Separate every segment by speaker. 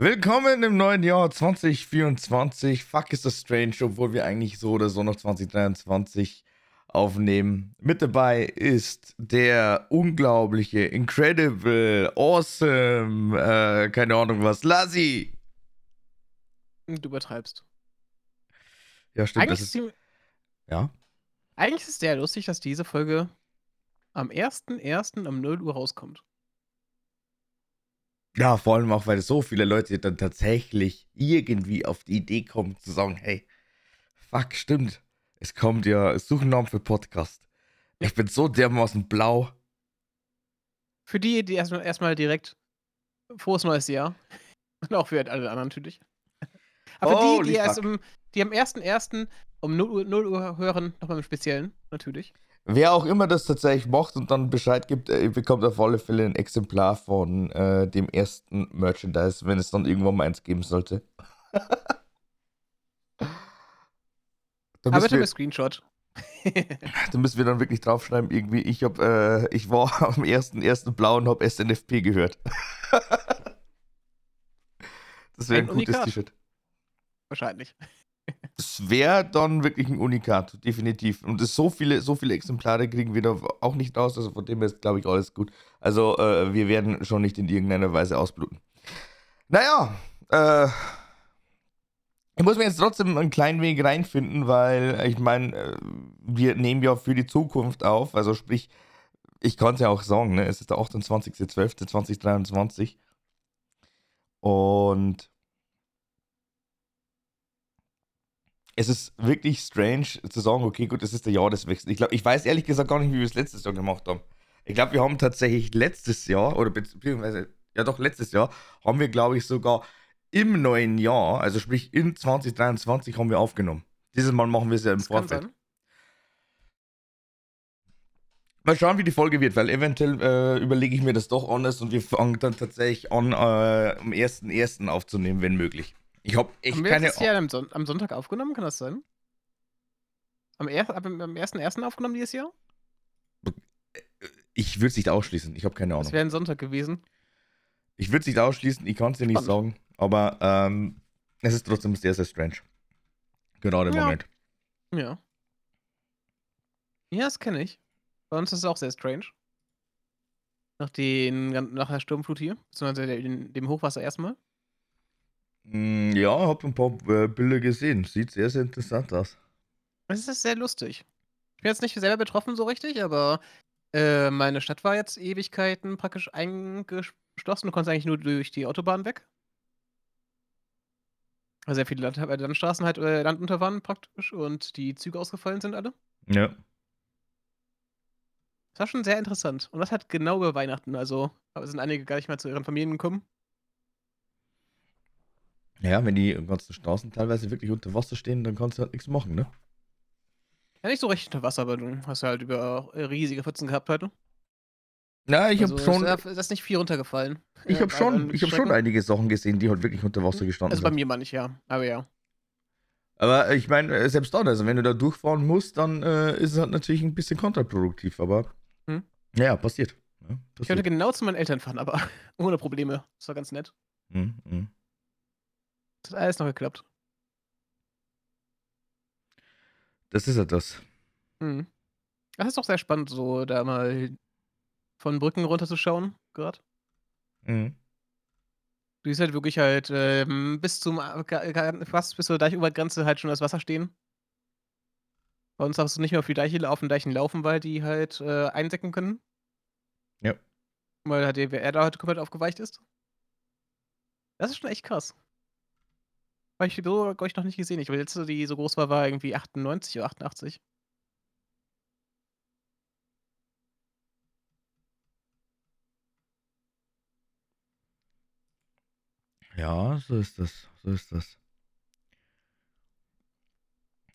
Speaker 1: Willkommen im neuen Jahr 2024. Fuck ist das strange, obwohl wir eigentlich so oder so noch 2023 aufnehmen. Mit dabei ist der unglaubliche, incredible, awesome, äh, keine Ahnung was, Lassi.
Speaker 2: Du übertreibst.
Speaker 1: Ja, stimmt.
Speaker 2: Eigentlich ist, die,
Speaker 1: ja.
Speaker 2: eigentlich ist es sehr lustig, dass diese Folge am 1.1. um 0 Uhr rauskommt.
Speaker 1: Ja, vor allem auch, weil so viele Leute dann tatsächlich irgendwie auf die Idee kommen zu sagen, hey, fuck, stimmt. Es kommt ja, such einen Namen für Podcast. Ich bin so dermaßen blau.
Speaker 2: Für die, die erstmal erstmal direkt frohes neues Jahr. Und auch für alle anderen natürlich. Aber für die, die erst im, die am 1.1. um 0 Uhr, 0 Uhr hören, nochmal im Speziellen, natürlich.
Speaker 1: Wer auch immer das tatsächlich macht und dann Bescheid gibt, äh, bekommt auf alle Fälle ein Exemplar von äh, dem ersten Merchandise, wenn es dann irgendwann mal eins geben sollte. da,
Speaker 2: Aber
Speaker 1: wir,
Speaker 2: mit Screenshot.
Speaker 1: da müssen wir dann wirklich draufschreiben, irgendwie, ich, hab, äh, ich war am ersten, ersten Blau und habe SNFP gehört. das wäre ein
Speaker 2: Ein
Speaker 1: gutes. T-Shirt.
Speaker 2: Wahrscheinlich.
Speaker 1: Das wäre dann wirklich ein Unikat, definitiv. Und das so viele, so viele Exemplare kriegen wir da auch nicht raus, also von dem her ist, glaube ich, alles gut. Also, äh, wir werden schon nicht in irgendeiner Weise ausbluten. Naja, äh, ich muss mir jetzt trotzdem einen kleinen Weg reinfinden, weil ich meine, äh, wir nehmen ja für die Zukunft auf, also sprich, ich kann es ja auch sagen, ne? es ist der 28.12.2023 und es ist wirklich strange zu sagen, okay, gut, es ist der Jahreswechsel. Ich glaube, ich weiß ehrlich gesagt gar nicht, wie wir es letztes Jahr gemacht haben. Ich glaube, wir haben tatsächlich letztes Jahr, oder beziehungsweise, ja doch, letztes Jahr, haben wir, glaube ich, sogar im neuen Jahr, also sprich in 2023, haben wir aufgenommen. Dieses Mal machen wir es ja im
Speaker 2: Das
Speaker 1: Vorfeld. Mal schauen, wie die Folge wird, weil eventuell äh, überlege ich mir das doch anders und wir fangen dann tatsächlich an, äh, am 1.1. aufzunehmen, wenn möglich. Ich habe echt
Speaker 2: Haben wir
Speaker 1: keine
Speaker 2: das Jahr am, Son am Sonntag aufgenommen? Kann das sein? Am, er ab, am 1.1. aufgenommen dieses Jahr?
Speaker 1: Ich würde es nicht ausschließen. Ich habe keine Ahnung.
Speaker 2: wäre ein Sonntag gewesen.
Speaker 1: Ich würde es nicht ausschließen. Ich kann es dir nicht
Speaker 2: Spannend.
Speaker 1: sagen. Aber ähm, es ist trotzdem sehr, sehr strange. Gerade im
Speaker 2: Ja.
Speaker 1: Moment.
Speaker 2: Ja. Ja, das kenne ich. Bei uns ist es auch sehr strange. Nach, den, nach der Sturmflut hier, beziehungsweise dem Hochwasser erstmal.
Speaker 1: Mm, ja, habe ein paar äh, Bilder gesehen. Sieht sehr, sehr interessant aus.
Speaker 2: Es ist sehr lustig. Ich bin jetzt nicht selber betroffen so richtig, aber äh, meine Stadt war jetzt Ewigkeiten praktisch eingeschlossen. Du konntest eigentlich nur durch die Autobahn weg. Weil sehr viele Land Landstraßen halt äh, landunter waren praktisch und die Züge ausgefallen sind alle.
Speaker 1: Ja.
Speaker 2: Das war schon sehr interessant. Und das hat genau über Weihnachten. Also sind einige gar nicht mehr zu ihren Familien gekommen.
Speaker 1: Ja, wenn die ganzen Straßen teilweise wirklich unter Wasser stehen, dann kannst du halt nichts machen, ne?
Speaker 2: Ja, nicht so richtig unter Wasser, aber du hast halt über äh, riesige Pfützen gehabt heute.
Speaker 1: Ja, ich
Speaker 2: also,
Speaker 1: habe schon,
Speaker 2: ist, ist nicht viel runtergefallen.
Speaker 1: ich
Speaker 2: Äh,
Speaker 1: habe schon, ich habe schon einige Sachen gesehen, die halt wirklich unter Wasser gestanden
Speaker 2: Also bei
Speaker 1: sind.
Speaker 2: mir mal nicht, ja. Aber ja.
Speaker 1: Aber ich meine, äh, selbst dann, also wenn du da durchfahren musst, dann äh, ist es halt natürlich ein bisschen kontraproduktiv, aber
Speaker 2: Hm.
Speaker 1: ja, passiert. Ja,
Speaker 2: Ich könnte
Speaker 1: passiert.
Speaker 2: genau zu meinen Eltern fahren, aber ohne Probleme. Das war ganz nett.
Speaker 1: Hm, hm.
Speaker 2: Das hat alles noch geklappt.
Speaker 1: Das ist halt das.
Speaker 2: Mhm. Das ist doch sehr spannend, so da mal von Brücken runterzuschauen, gerade.
Speaker 1: Mhm.
Speaker 2: Du siehst halt wirklich halt ähm, bis zum äh, fast bis zur Deichobergrenze halt schon das Wasser stehen. Bei uns darfst du nicht mehr auf die Deiche auf den Deichen laufen, weil die halt äh, eindecken können.
Speaker 1: Ja.
Speaker 2: Weil halt die Erde halt komplett aufgeweicht ist. Das ist schon echt krass. Habe ich so, glaube ich, noch nicht gesehen. Ich glaube, die letzte, die so groß war, war irgendwie 98 oder 88.
Speaker 1: Ja, so ist das. So ist das.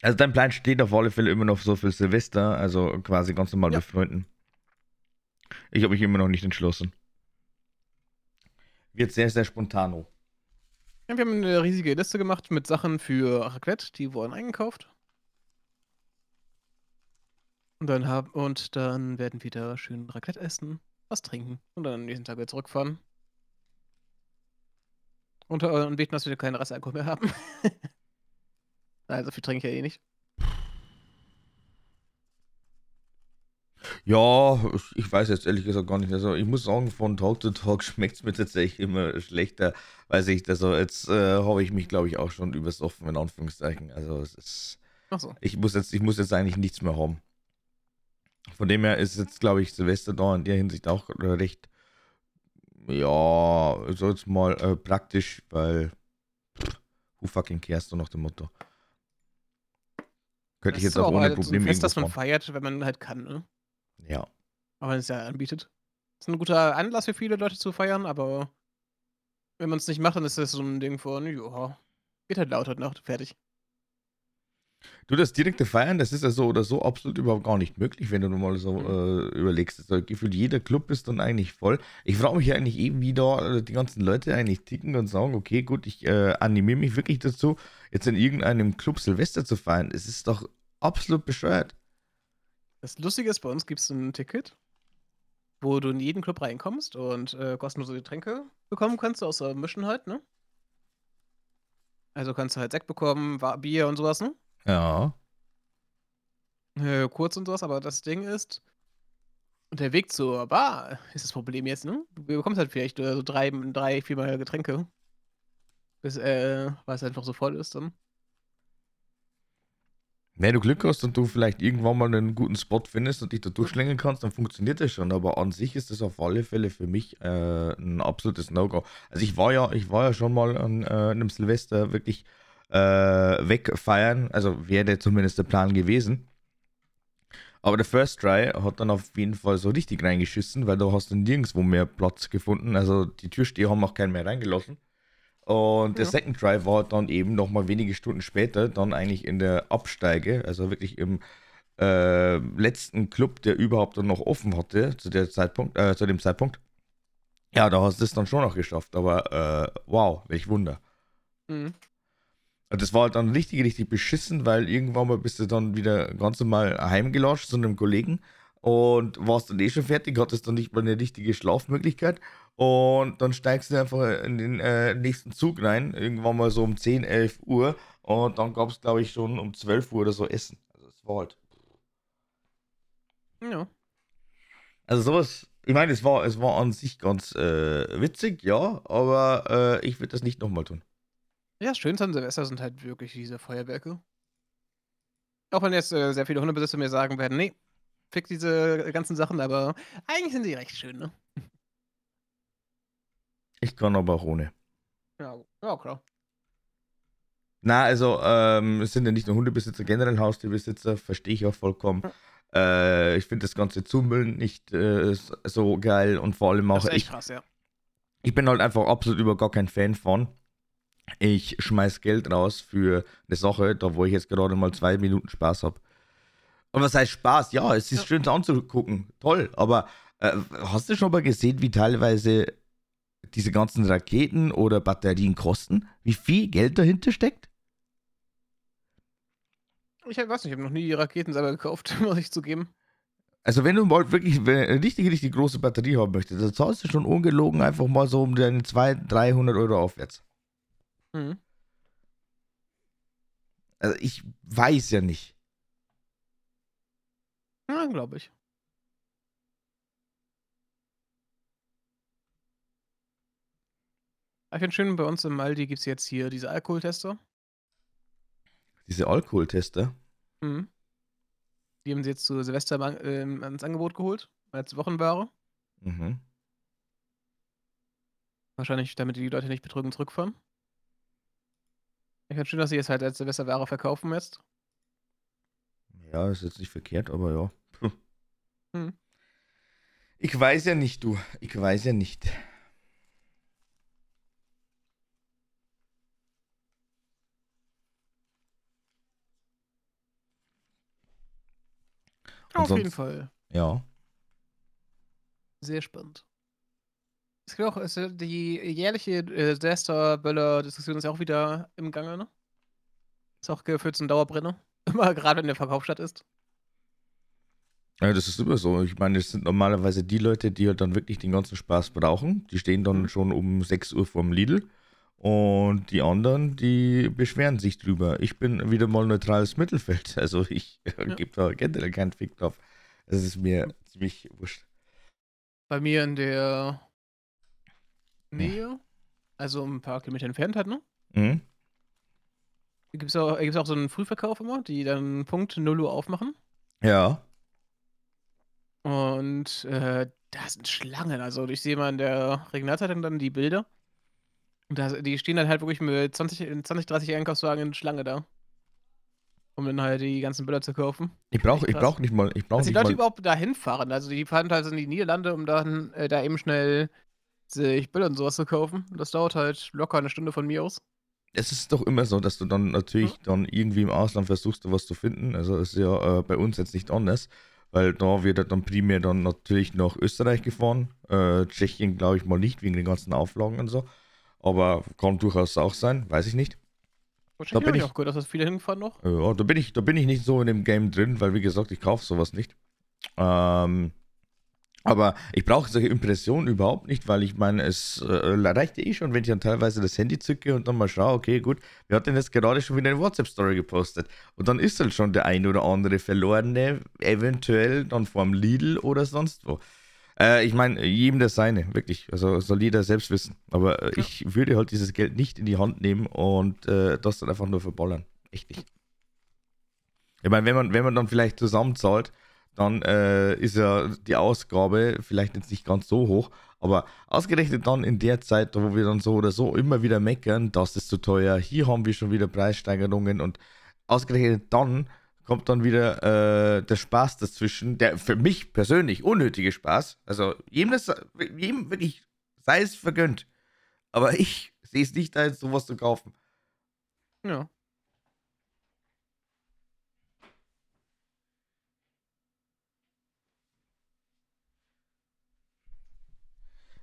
Speaker 1: Also dein Plan steht auf alle Fälle immer noch so für Silvester, also quasi ganz normal
Speaker 2: Ja.
Speaker 1: mit Freunden. Ich habe mich immer noch nicht entschlossen. Wird sehr, sehr spontano.
Speaker 2: Wir haben eine riesige Liste gemacht mit Sachen für Raclette, die wurden eingekauft. Und dann, hab, und dann werden wir da schön Raclette essen, was trinken und dann am nächsten Tag wieder zurückfahren. Und, äh, und beten, dass wir keinen Restalkohol mehr haben. Nein, so viel trinke ich ja eh nicht.
Speaker 1: Ja, ich weiß jetzt ehrlich gesagt gar nicht. Also ich muss sagen, von Tag zu Tag schmeckt es mir tatsächlich immer schlechter, weil ich also jetzt äh, habe ich mich, glaube ich, auch schon übersoffen, in Anführungszeichen. Also es ist.
Speaker 2: Ach so.
Speaker 1: Ich muss jetzt, ich muss jetzt eigentlich nichts mehr haben. Von dem her ist jetzt, glaube ich, Silvester da in der Hinsicht auch recht, ja, so jetzt mal äh, praktisch, weil pff, who fucking cares, so nach dem Motto. Könnte ich
Speaker 2: Das ist
Speaker 1: jetzt auch
Speaker 2: aber
Speaker 1: ohne
Speaker 2: halt so
Speaker 1: Probleme
Speaker 2: Fest,
Speaker 1: irgendwo
Speaker 2: das man feiert, wenn man halt kann, ne?
Speaker 1: Ja.
Speaker 2: Aber wenn es ja anbietet. Ist ein guter Anlass für viele Leute zu feiern, aber wenn man es nicht macht, dann ist das so ein Ding von, ja, geht halt laut heute Nacht, fertig.
Speaker 1: Du, das direkte Feiern, das ist ja so oder so absolut überhaupt gar nicht möglich, wenn du nur mal so
Speaker 2: Mhm.
Speaker 1: äh, überlegst. Also, gefühlt jeder Club ist dann eigentlich voll. Ich frage mich ja eigentlich eben, wie da äh, die ganzen Leute eigentlich ticken und sagen, okay, gut, ich äh, animiere mich wirklich dazu, jetzt in irgendeinem Club Silvester zu feiern. Es ist doch absolut bescheuert.
Speaker 2: Das Lustige ist, bei uns gibt es ein Ticket, wo du in jeden Club reinkommst und äh, kostenlose Getränke bekommen kannst, außer Mischen halt, ne? Also kannst du halt Sekt bekommen, Bier und sowas, ne?
Speaker 1: Ja.
Speaker 2: Äh, kurz und sowas, aber das Ding ist, der Weg zur Bar ist das Problem jetzt, ne? Du bekommst halt vielleicht äh, so drei, drei, viermal Getränke. Bis, äh, weil es einfach so voll ist dann.
Speaker 1: Wenn du Glück hast und du vielleicht irgendwann mal einen guten Spot findest und dich da durchschlängeln kannst, dann funktioniert das schon. Aber an sich ist das auf alle Fälle für mich äh, ein absolutes No-Go. Also ich war ja, ich war ja schon mal an äh, einem Silvester wirklich äh, wegfeiern. Also wäre zumindest der Plan gewesen. Aber der First Try hat dann auf jeden Fall so richtig reingeschissen, weil da hast du nirgendwo mehr Platz gefunden. Also die Türsteher haben auch keinen mehr reingelassen. Und der
Speaker 2: Ja.
Speaker 1: Second Try war dann eben nochmal wenige Stunden später, dann eigentlich in der Absteige, also wirklich im äh, letzten Club, der überhaupt dann noch offen hatte, zu, der Zeitpunkt, äh, zu dem Zeitpunkt. Ja, da hast du es dann schon noch geschafft, aber äh, wow, welch Wunder.
Speaker 2: Mhm.
Speaker 1: Und das war halt dann richtig, richtig beschissen, weil irgendwann mal bist du dann wieder ganz normal heimgelatscht zu einem Kollegen und warst dann eh schon fertig, hattest dann nicht mal eine richtige Schlafmöglichkeit und dann steigst du einfach in den äh, nächsten Zug rein, irgendwann mal so um 10, 11 Uhr und dann gab es, glaube ich, schon um 12 Uhr oder so Essen. Also es war halt,
Speaker 2: Ja.
Speaker 1: also sowas, ich meine, es war, es war an sich ganz äh, witzig, ja, aber äh, ich würde das nicht nochmal tun.
Speaker 2: Ja, Schönste an Silvester sind halt wirklich diese Feuerwerke. Auch wenn jetzt äh, sehr viele Hundebesitzer mir sagen werden, nee, fick diese ganzen Sachen, aber eigentlich sind sie recht schön, ne?
Speaker 1: Ich kann aber auch ohne.
Speaker 2: Ja, ja klar.
Speaker 1: Na, also, ähm, es sind ja nicht nur Hundebesitzer, generell Haustierbesitzer, verstehe ich auch vollkommen. Äh, ich finde das ganze Zumüllen nicht äh, so geil und vor allem
Speaker 2: Das
Speaker 1: auch,
Speaker 2: ist echt
Speaker 1: ich,
Speaker 2: krass, ja.
Speaker 1: ich bin halt einfach absolut über gar kein Fan von. Ich schmeiß Geld raus für eine Sache, da wo ich jetzt gerade mal zwei Minuten Spaß habe. Und was heißt Spaß? Ja, es ist
Speaker 2: Ja.
Speaker 1: schön anzugucken, toll, aber äh, hast du schon mal gesehen, wie teilweise diese ganzen Raketen oder Batterien kosten? Wie viel Geld dahinter steckt?
Speaker 2: Ich weiß nicht, ich habe noch nie die Raketen selber gekauft, muss ich zugeben.
Speaker 1: Also wenn du mal wirklich eine richtig, richtig große Batterie haben möchtest, dann zahlst du schon ungelogen einfach mal so um deine 200, 300 Euro aufwärts.
Speaker 2: Mhm.
Speaker 1: Also ich weiß ja nicht.
Speaker 2: Ja, glaube ich. Aber Ich finde schön, bei uns im Aldi gibt es jetzt hier diese Alkoholtester.
Speaker 1: Diese Alkoholtester.
Speaker 2: Mhm. Die haben sie jetzt zu Silvester ähm, ans Angebot geholt, als Wochenware.
Speaker 1: Mhm.
Speaker 2: Wahrscheinlich, damit die Leute nicht betrügen zurückfahren. Ich finde schön, dass sie es halt als Silvesterware verkaufen jetzt.
Speaker 1: Ja, ist jetzt nicht verkehrt, aber ja.
Speaker 2: Mhm.
Speaker 1: Ich weiß ja nicht, du. Ich weiß ja nicht.
Speaker 2: Auf jeden Fall.
Speaker 1: Ja.
Speaker 2: Sehr spannend. Es gibt auch, es, die jährliche äh, Silvester-Böller-Diskussion ist ja auch wieder im Gange, ne? Ist auch geführt zum Dauerbrenner. Immer gerade in der Verkaufsstadt ist.
Speaker 1: Ja, das ist immer so. Ich meine, das sind normalerweise die Leute, die halt dann wirklich den ganzen Spaß brauchen. Die stehen dann
Speaker 2: Mhm.
Speaker 1: schon um 6 Uhr vorm Lidl Und die anderen, die beschweren sich drüber. Ich bin wieder mal neutrales Mittelfeld. Also ich
Speaker 2: Ja.
Speaker 1: gebe da generell keinen Fick drauf. Es ist mir ziemlich wurscht.
Speaker 2: Bei mir in der Nähe, also ein paar Kilometer entfernt halt, ne?
Speaker 1: Mhm.
Speaker 2: Gibt es auch, gibt's auch so einen Frühverkauf immer, die dann Punkt 0 Uhr aufmachen.
Speaker 1: Ja.
Speaker 2: Und äh, da sind Schlangen. Also ich sehe mal in der Regionalzeitung dann die Bilder. Und da, die stehen dann halt wirklich mit 20, 20 30 Einkaufswagen in Schlange da. Um dann halt die ganzen Bilder zu kaufen.
Speaker 1: Ich brauche ich brauch nicht mal. Ich brauche
Speaker 2: Dass die Leute
Speaker 1: mal.
Speaker 2: überhaupt dahin fahren. Also die fahren halt in die Niederlande, um dann äh, da eben schnell sich Bilder und sowas zu kaufen. Das dauert halt locker eine Stunde von mir aus.
Speaker 1: Es ist doch immer so, dass du dann natürlich dann irgendwie im Ausland versuchst, da was zu finden. Also ist ja äh, bei uns jetzt nicht anders, weil da wird dann primär dann natürlich nach Österreich gefahren. Äh, Tschechien glaube ich mal nicht, wegen den ganzen Auflagen und so. Aber kann durchaus auch sein, weiß ich nicht.
Speaker 2: Wahrscheinlich
Speaker 1: bin
Speaker 2: ich auch gehört, dass das viele hinfahren noch.
Speaker 1: Ja, da bin ich, da bin ich nicht so in dem Game drin, weil wie gesagt, ich kaufe sowas nicht. Ähm, aber ich brauche solche Impressionen überhaupt nicht, weil ich meine, es äh, reicht eh schon, wenn ich dann teilweise das Handy zücke und dann mal schaue, okay, gut, wer hat denn jetzt gerade schon wieder eine WhatsApp-Story gepostet? Und dann ist halt schon der ein oder andere Verlorene, eventuell dann vorm Lidl oder sonst wo. Äh, ich meine, jedem das seine, wirklich. Also soll jeder selbst wissen. Aber äh,
Speaker 2: Ja.
Speaker 1: ich würde halt dieses Geld nicht in die Hand nehmen und äh, das dann einfach nur verballern. Echt nicht. Ich meine, wenn man, wenn man dann vielleicht zusammenzahlt, dann äh, ist ja die Ausgabe vielleicht jetzt nicht ganz so hoch, aber ausgerechnet dann in der Zeit, wo wir dann so oder so immer wieder meckern, das ist zu teuer, hier haben wir schon wieder Preissteigerungen und ausgerechnet dann kommt dann wieder äh, der Spaß dazwischen, der für mich persönlich unnötige Spaß, also jedem, das, jedem wirklich sei es vergönnt, aber ich sehe es nicht als sowas zu kaufen.
Speaker 2: Ja.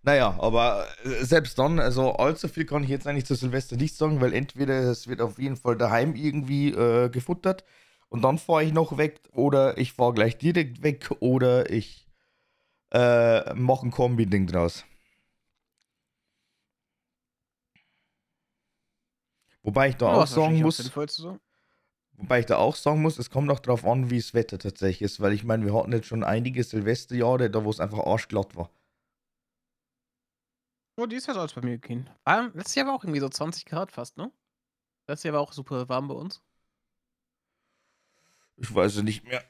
Speaker 1: Naja, aber äh, selbst dann, also allzu viel kann ich jetzt eigentlich zu Silvester nicht sagen, weil entweder es wird auf jeden Fall daheim irgendwie äh, gefuttert und dann fahre ich noch weg oder ich fahre gleich direkt weg oder ich äh, mache ein Kombi-Ding draus. Wobei ich da
Speaker 2: Ja,
Speaker 1: auch sagen muss,
Speaker 2: so.
Speaker 1: Wobei ich da auch sagen muss, es kommt auch drauf an, wie das Wetter tatsächlich ist, weil ich meine, wir hatten jetzt schon einige Silvesterjahre, da wo es einfach arschglatt war.
Speaker 2: Oh, die ist ja alles bei mir gehen. Ah, letztes Jahr war auch irgendwie so 20 Grad fast, ne? Letztes Jahr war auch super warm bei uns.
Speaker 1: Ich weiß es nicht mehr.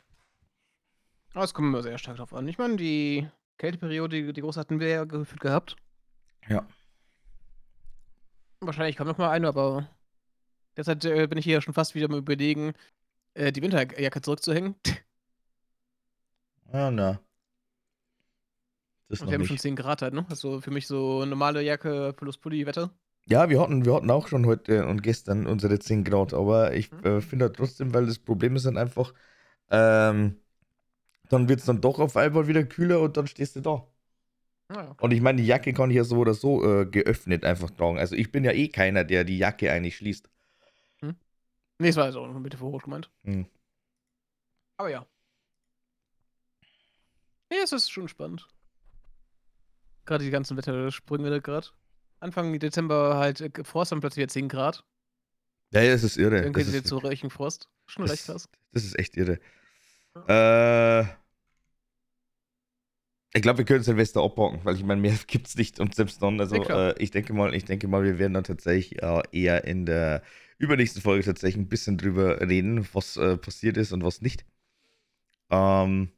Speaker 2: Aber es kommt immer sehr stark drauf an. Ich meine, die Kälteperiode, die, große hatten wir ja gefühlt gehabt.
Speaker 1: Ja.
Speaker 2: Wahrscheinlich kommt noch mal eine, aber derzeit äh, bin ich hier schon fast wieder mal überlegen, äh, die Winterjacke zurückzuhängen.
Speaker 1: Ja, na. Das
Speaker 2: Und wir haben schon
Speaker 1: nicht.
Speaker 2: 10 Grad halt, ne? Also für mich so normale Jacke plus Pulli-Wetter.
Speaker 1: Ja, wir hatten, wir hatten auch schon heute und gestern unsere 10 Grad, aber ich
Speaker 2: Mhm.
Speaker 1: äh, finde halt trotzdem, weil das Problem ist dann einfach, ähm, dann wird es dann doch auf einmal wieder kühler und dann stehst du da.
Speaker 2: Naja.
Speaker 1: Und ich meine, die Jacke kann ich ja so oder so äh, geöffnet einfach tragen. Also ich bin ja eh keiner, der die Jacke eigentlich schließt.
Speaker 2: Nee, es war also eine Metaphor gemeint.
Speaker 1: Hm.
Speaker 2: Aber ja. Nee, es ist schon spannend. Gerade die ganzen Wettersprünge da gerade. Anfang Dezember halt äh, Frost, dann plötzlich wieder 10 Grad.
Speaker 1: Ja, ja, das ist irre.
Speaker 2: Dann
Speaker 1: Das
Speaker 2: geht es zu reichen Frost. Schon recht krass.
Speaker 1: das ist echt irre. Äh, ich glaube, wir können Silvester abhaken, weil ich meine, mehr gibt's nicht und selbst dann, also
Speaker 2: Ja,
Speaker 1: äh, ich denke mal, ich denke mal, wir werden dann tatsächlich äh, eher in der übernächsten Folge tatsächlich ein bisschen drüber reden, was äh, passiert ist und was nicht. Ähm,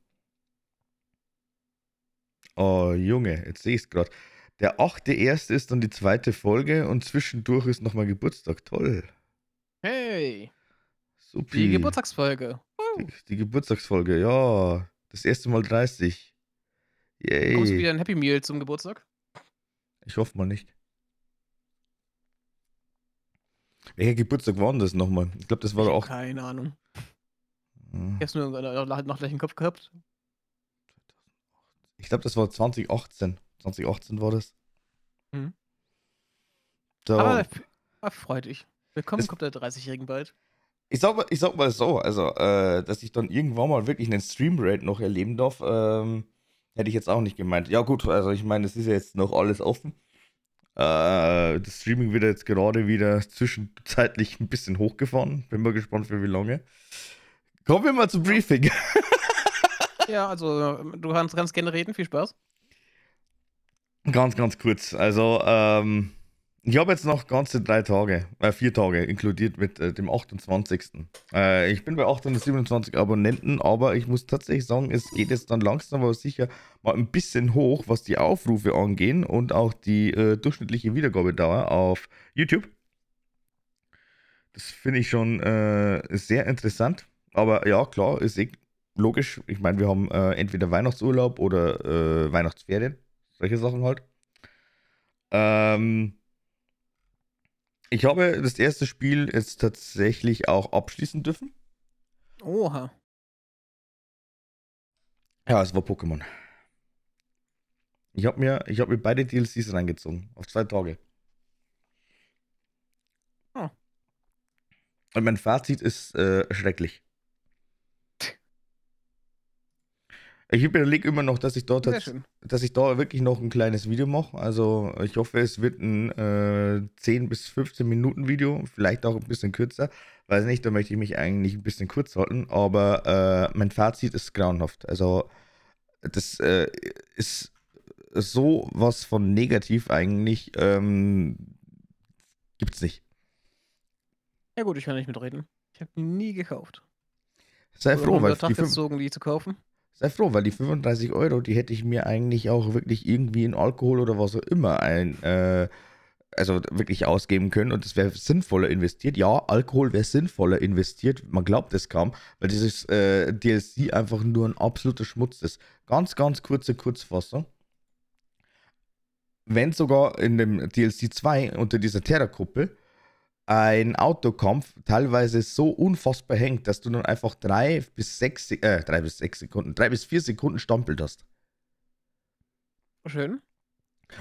Speaker 1: oh Junge, jetzt sehe ich es gerade. Der achte erste ist dann die zweite Folge und zwischendurch ist nochmal Geburtstag. Toll.
Speaker 2: Hey,
Speaker 1: Super.
Speaker 2: die Geburtstagsfolge.
Speaker 1: Die, die Geburtstagsfolge, ja. Das erste Mal 30.
Speaker 2: Bekommst du
Speaker 1: Yay.
Speaker 2: wieder ein Happy Meal zum Geburtstag?
Speaker 1: Ich hoffe mal nicht. Welcher Geburtstag war denn das nochmal? Ich glaube, das war doch auch.
Speaker 2: keine Ahnung.
Speaker 1: Hm,
Speaker 2: Ich hab's nur noch, noch, noch gleich im Kopf gehabt.
Speaker 1: Ich glaube, das war 2018. 2018 war das.
Speaker 2: Mhm.
Speaker 1: Da,
Speaker 2: Aber ah, freut dich. Willkommen kommt der 30-Jährigen bald.
Speaker 1: ich, sag mal, ich sag mal so, also, äh, dass ich dann irgendwann mal wirklich einen Stream-Rate noch erleben darf, ähm, hätte ich jetzt auch nicht gemeint. Ja, gut, also ich meine, es ist ja jetzt noch alles offen. Äh, das Streaming wird jetzt gerade wieder zwischenzeitlich ein bisschen hochgefahren. Bin mal gespannt, für wie lange. Kommen wir mal zum Briefing.
Speaker 2: Ja, also du kannst ganz gerne reden. Viel Spaß.
Speaker 1: Ganz, ganz kurz. Also, ähm, ich habe jetzt noch ganze drei Tage, äh, vier Tage inkludiert mit äh, dem 28. Äh, ich bin bei 827 Abonnenten, aber ich muss tatsächlich sagen, es geht jetzt dann langsam aber sicher mal ein bisschen hoch, was die Aufrufe angehen und auch die äh, durchschnittliche Wiedergabedauer auf YouTube. Das finde ich schon äh, sehr interessant. Aber ja, klar, ist eh logisch. Ich meine, wir haben äh, entweder Weihnachtsurlaub oder äh, Weihnachtsferien. Solche Sachen halt. Ähm, ich habe das erste Spiel jetzt tatsächlich auch abschließen dürfen.
Speaker 2: Oha.
Speaker 1: Ja, es war Pokémon. Ich habe mir, hab mir beide DLCs reingezogen. Auf zwei Tage. Oh. Und mein Fazit ist äh, schrecklich. Ich überlege immer noch, dass ich dort, dass ich da wirklich noch ein kleines Video mache. Also ich hoffe, es wird ein äh, 10 bis 15 Minuten Video, vielleicht auch ein bisschen kürzer. Weiß nicht, da möchte ich mich eigentlich ein bisschen kurz halten, aber äh, mein Fazit ist grauenhaft. Also das äh, ist so was von negativ eigentlich ähm, gibt's nicht.
Speaker 2: Ja gut, ich kann nicht mitreden. Ich habe nie gekauft.
Speaker 1: Sei froh, weil die,
Speaker 2: gezogen, die zu kaufen.
Speaker 1: Sei froh, weil die 35 Euro, die hätte ich mir eigentlich auch wirklich irgendwie in Alkohol oder was auch immer ein, äh, also wirklich ausgeben können und es wäre sinnvoller investiert. Ja, Alkohol wäre sinnvoller investiert, man glaubt es kaum, weil dieses äh, DLC einfach nur ein absoluter Schmutz ist. Ganz, ganz kurze Kurzfassung. Wenn sogar in dem DLC 2 unter dieser Terrorkuppel ein Autokampf teilweise so unfassbar hängt, dass du dann einfach drei bis sechs, äh, drei bis sechs Sekunden, drei bis vier Sekunden stampelt hast.
Speaker 2: Schön.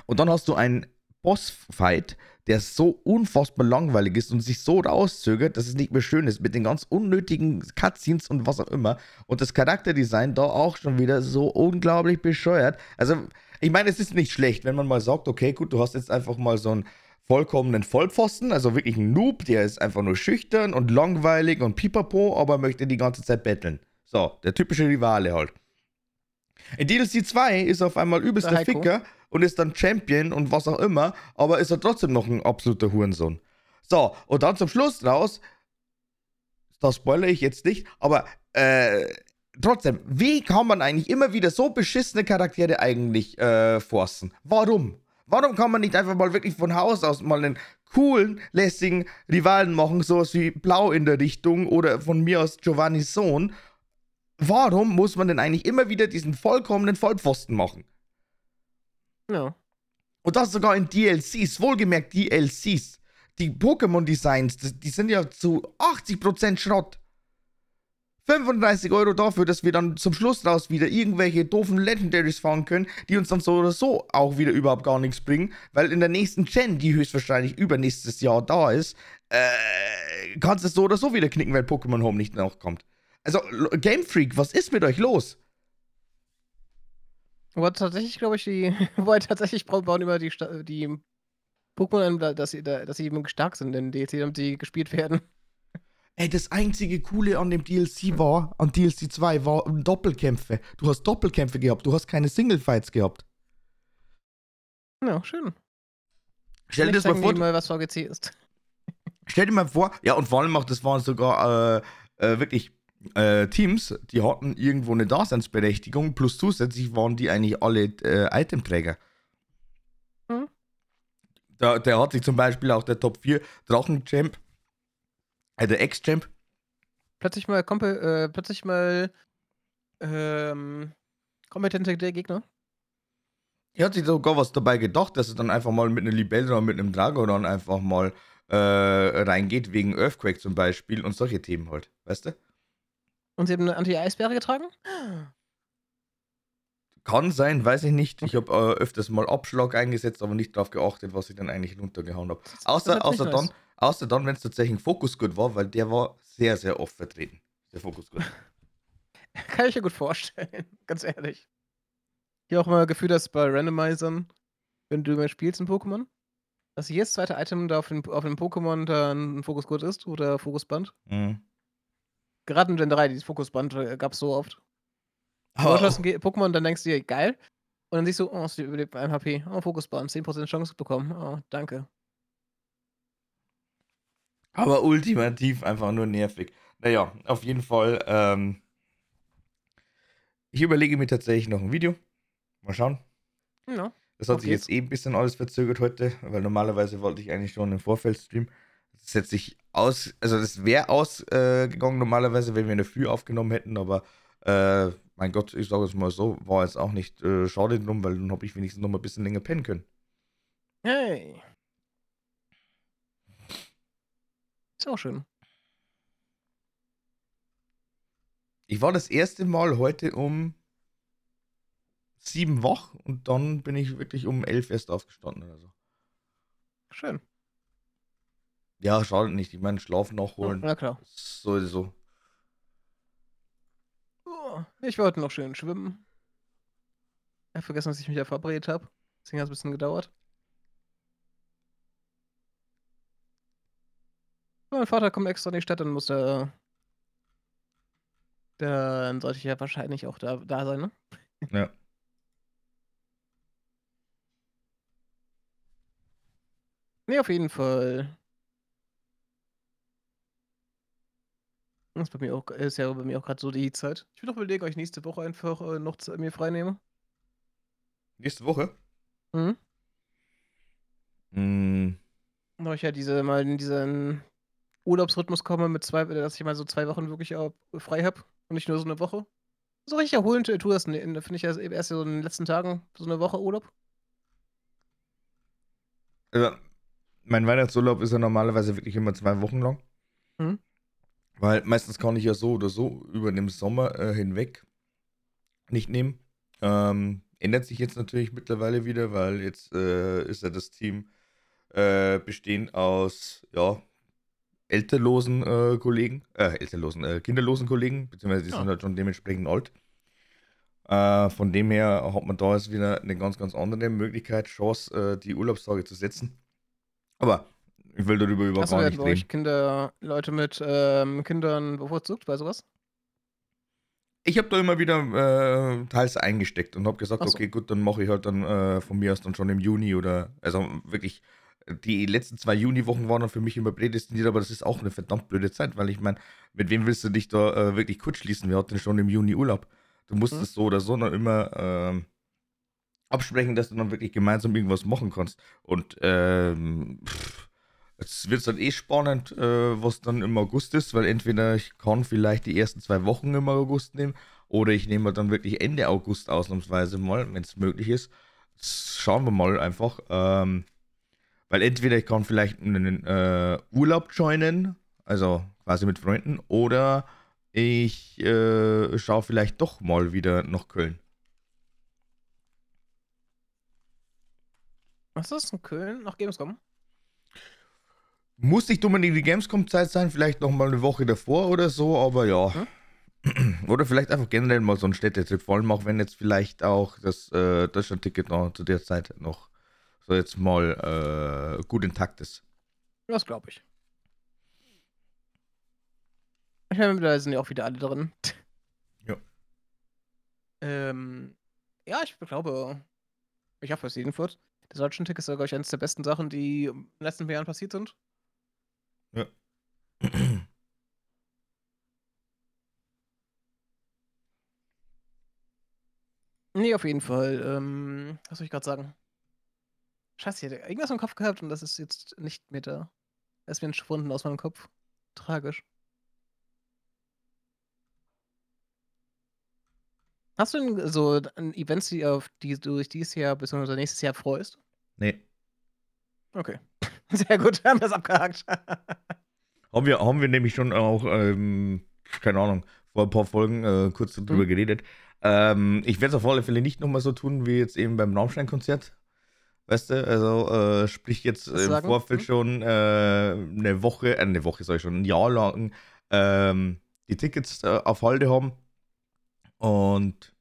Speaker 1: Und dann hast du einen Bossfight, der so unfassbar langweilig ist und sich so rauszögert, dass es nicht mehr schön ist, mit den ganz unnötigen Cutscenes und was auch immer. Und das Charakterdesign da auch schon wieder so unglaublich bescheuert. Also, ich meine, es ist nicht schlecht, wenn man mal sagt, okay, gut, du hast jetzt einfach mal so ein vollkommenen Vollpfosten, also wirklich ein Noob, der ist einfach nur schüchtern und langweilig und pipapo, aber möchte die ganze Zeit betteln. So, der typische Rivale halt. In DLC 2 ist er auf einmal übelst der Ficker und ist dann Champion und was auch immer, aber ist er trotzdem noch ein absoluter Hurensohn. So, und dann zum Schluss raus, das spoilere ich jetzt nicht, aber äh, trotzdem, wie kann man eigentlich immer wieder so beschissene Charaktere eigentlich äh, forcen? Warum? Warum kann man nicht einfach mal wirklich von Haus aus mal einen coolen, lässigen Rivalen machen, sowas wie Blau in der Richtung oder von mir aus Giovannis Sohn? Warum muss man denn eigentlich immer wieder diesen vollkommenen Vollpfosten machen?
Speaker 2: Ja.
Speaker 1: Und das sogar in DLCs, wohlgemerkt DLCs. Die Pokémon-Designs, die sind ja zu 80% Schrott. 35 Euro dafür, dass wir dann zum Schluss raus wieder irgendwelche doofen Legendaries fahren können, die uns dann so oder so auch wieder überhaupt gar nichts bringen, weil in der nächsten Gen, die höchstwahrscheinlich übernächstes Jahr da ist, äh, kannst du es so oder so wieder knicken, weil Pokémon Home nicht nachkommt. Also, Game Freak, was ist mit euch los?
Speaker 2: Aber tatsächlich, glaube ich, die, weil tatsächlich bauen immer die, die Pokémon, dass sie, dass sie eben stark sind in DLC, damit sie gespielt werden.
Speaker 1: Ey, das einzige Coole an dem DLC war, an DLC 2, war Doppelkämpfe. Du hast Doppelkämpfe gehabt, du hast keine Single-Fights gehabt.
Speaker 2: Ja, schön.
Speaker 1: Stell dir das mal vor.
Speaker 2: mal, was VGC ist.
Speaker 1: Stell dir mal vor, ja, und vor allem auch, das waren sogar äh, äh, wirklich äh, Teams, die hatten irgendwo eine Daseinsberechtigung, plus zusätzlich waren die eigentlich alle äh, Itemträger. Hm? Da, der hat sich zum Beispiel auch der Top 4 Drachenchamp äh, der Ex-Champ?
Speaker 2: Plötzlich mal, äh, plötzlich mal ähm, kompetente Gegner.
Speaker 1: Er hat sich sogar was dabei gedacht, dass er dann einfach mal mit einer Libelle oder mit einem Drago dann einfach mal äh, reingeht, wegen Earthquake zum Beispiel und solche Themen halt, weißt du?
Speaker 2: Und sie haben eine Anti-Eisbäre getragen?
Speaker 1: Kann sein, weiß ich nicht. Ich habe äh, öfters mal Abschlag eingesetzt, aber nicht darauf geachtet, was ich dann eigentlich runtergehauen habe. Außer, außer dann, Außer dann, wenn es tatsächlich ein Fokusgut war, weil der war sehr, sehr oft vertreten. Der Fokusgut.
Speaker 2: Kann ich mir gut vorstellen, ganz ehrlich. Ich habe auch immer Gefühl, dass bei Randomizern, wenn du mal spielst in Pokémon, Dass jedes zweite Item da auf dem auf dem Pokémon da 'n Fokusgurt ist oder Fokusband.
Speaker 1: Mhm.
Speaker 2: Gerade in Gen 3, dieses Fokusband, äh, gab's so oft. Du
Speaker 1: Aber
Speaker 2: hast 'n
Speaker 1: auch
Speaker 2: Ge Pokémon, dann denkst du dir: „Geil.“ Und dann siehst du: „Oh, es überlebt mit 1 HP. Oh, Fokusband, 10 % Chance bekommen. Oh, danke.“
Speaker 1: Aber ultimativ einfach nur nervig. Na ja, auf jeden Fall, ähm ich überlege mir tatsächlich noch 'n Video. Mal schauen.
Speaker 2: Ja,
Speaker 1: Das hat sich jetzt eh 'n bisschen alles verzögert heute, weil normalerweise wollte ich eigentlich schon im Vorfeld streamen. Das jetzt sich aus also, das wäre aus äh, normalerweise, wenn wir in der Früh aufgenommen hätten, aber, äh, mein Gott, ich sage jetzt mal so, war jetzt auch nicht, äh, schade drum, weil dann habe ich wenigstens noch mal bisschen länger pennen können.
Speaker 2: Hey. Ist auch schön.
Speaker 1: Ich war das erste Mal heute um 7 wach und dann bin ich wirklich um 11 erst aufgestanden oder so.
Speaker 2: Schön.
Speaker 1: Ja, schadet nicht. Ich meine, Schlaf
Speaker 2: Ja,
Speaker 1: nachholen
Speaker 2: na klar.
Speaker 1: sowieso.
Speaker 2: Oh, ich war heute noch schön schwimmen. Ich habe vergessen, dass ich mich da verabredet habe. Deswegen hat's 'n bisschen gedauert. Mein Vater kommt extra in die Stadt, dann muss er dann sollte ich ja wahrscheinlich auch da da sein, ne?
Speaker 1: Ja.
Speaker 2: Ne, auf jeden Fall. Ist bei mir auch ist ja bei mir auch grad so die Zeit. Ich würde auch überlegen, ob ich nächste Woche einfach, äh, noch z mir freinehme.
Speaker 1: Nächste Woche?
Speaker 2: Mhm.
Speaker 1: Hm.
Speaker 2: Weil ich ja diese mal in diesen Urlaubsrhythmus komme mit 2 dass ich mal so 2 Wochen wirklich auch frei habe und nicht nur so 'ne Woche. So richtig erholend, äh, tut das ne finde ich erst erst so in den letzten Tagen, so 'ne Woche Urlaub.
Speaker 1: Also, mein Weihnachtsurlaub ist ja normalerweise wirklich immer 2 Wochen lang.
Speaker 2: Mhm.
Speaker 1: Weil meistens kann ich ja so oder so über den Sommer, äh, hinweg nicht nehmen. Ähm, ändert sich jetzt natürlich mittlerweile wieder, weil jetzt, äh, ist ja das Team, äh, bestehend aus, ja, elternlosen, äh, Kollegen äh, elternlosen, äh, kinderlosen Kollegen, beziehungsweise die
Speaker 2: Ja.
Speaker 1: sind halt schon dementsprechend alt. Äh, von dem her hat man da jetzt wieder 'ne ganz, ganz andere Möglichkeit, Chance, äh, die Urlaubstage zu setzen. Aber ich will darüber überhaupt
Speaker 2: werden
Speaker 1: nicht
Speaker 2: bei euch
Speaker 1: reden.
Speaker 2: Kinder Leute mit, ähm, Kindern bevorzugt bei so was?
Speaker 1: Ich habe da immer wieder, äh, teils eingesteckt und habe gesagt:
Speaker 2: so.
Speaker 1: „Okay, gut, dann mache ich halt dann, äh, von mir aus dann schon im Juni“ oder also, wirklich, die letzten 2 Juniwochen waren dann für mich immer prädestiniert, aber das ist auch 'ne verdammt blöde Zeit, weil ich meine, mit wem willst du dich da, äh, wirklich kurzschließen? Wer hat denn schon im Juni Urlaub? Du musst
Speaker 2: Mhm.
Speaker 1: es so oder so dann immer, ähm, absprechen, dass du dann wirklich gemeinsam irgendwas machen kannst. Und, ähm, jetzt wird's dann eh spannend, äh, was dann im August ist, weil entweder ich kann vielleicht die ersten 2 Wochen im August nehmen oder ich nehme dann wirklich Ende August ausnahmsweise mal, wenn's möglich ist. Schauen wir mal einfach, ähm, weil entweder ich kann vielleicht 'nen, äh, Urlaub joinen, also quasi mit Freunden, oder ich, äh, schaue vielleicht doch mal wieder nach Köln.
Speaker 2: Was ist in Köln? Nach Gamescom?
Speaker 1: Muss nicht unbedingt die Gamescom-Zeit sein, vielleicht noch mal 'ne Woche davor oder so, aber ja.
Speaker 2: Mhm.
Speaker 1: Oder vielleicht einfach generell mal so 'n Städtetrip, vor allem auch wenn jetzt vielleicht auch das, äh, Deutschlandticket noch zu der Zeit noch so jetzt mal, äh, gut intakt ist.
Speaker 2: Das glaube ich. Ich meine, mittlerweile sind ja auch wieder alle drin.
Speaker 1: Ja.
Speaker 2: Ähm, ja, ich glaube ich hoffe es jedenfalls. Das Deutschlandticket ist ja, glaube ich, eins der besten Sachen, die in den letzten Jahren passiert sind.
Speaker 1: Ja.
Speaker 2: Ne, auf jeden Fall. Ähm, was soll ich grad sagen? Scheiße, ich hatte irgendwas im Kopf gehabt und das ist jetzt nicht mehr da. Es ist mir entschwunden aus meinem Kopf. Tragisch. Hast du denn so Events, die auf die du dich dieses Jahr beziehungsweise nächstes Jahr freust?
Speaker 1: Ne.
Speaker 2: Okay. Sehr gut, haben wir's abgehakt.
Speaker 1: Haben wir haben wir nämlich schon auch, ähm, keine Ahnung, vor 'n paar Folgen, äh, kurz drüber
Speaker 2: Mhm.
Speaker 1: geredet. Ähm, ich werde es auf alle Fälle nicht noch mal so tun wie jetzt eben beim Rammstein-Konzert. Weißt du? Also, äh, sprich jetzt
Speaker 2: Was
Speaker 1: im
Speaker 2: sagen?
Speaker 1: Vorfeld
Speaker 2: Mhm.
Speaker 1: schon, äh, 'ne Woche äh, 'ne Woche sage ich schon, 'n Jahr lang, ähm, die Tickets, äh, auf Halde haben. Und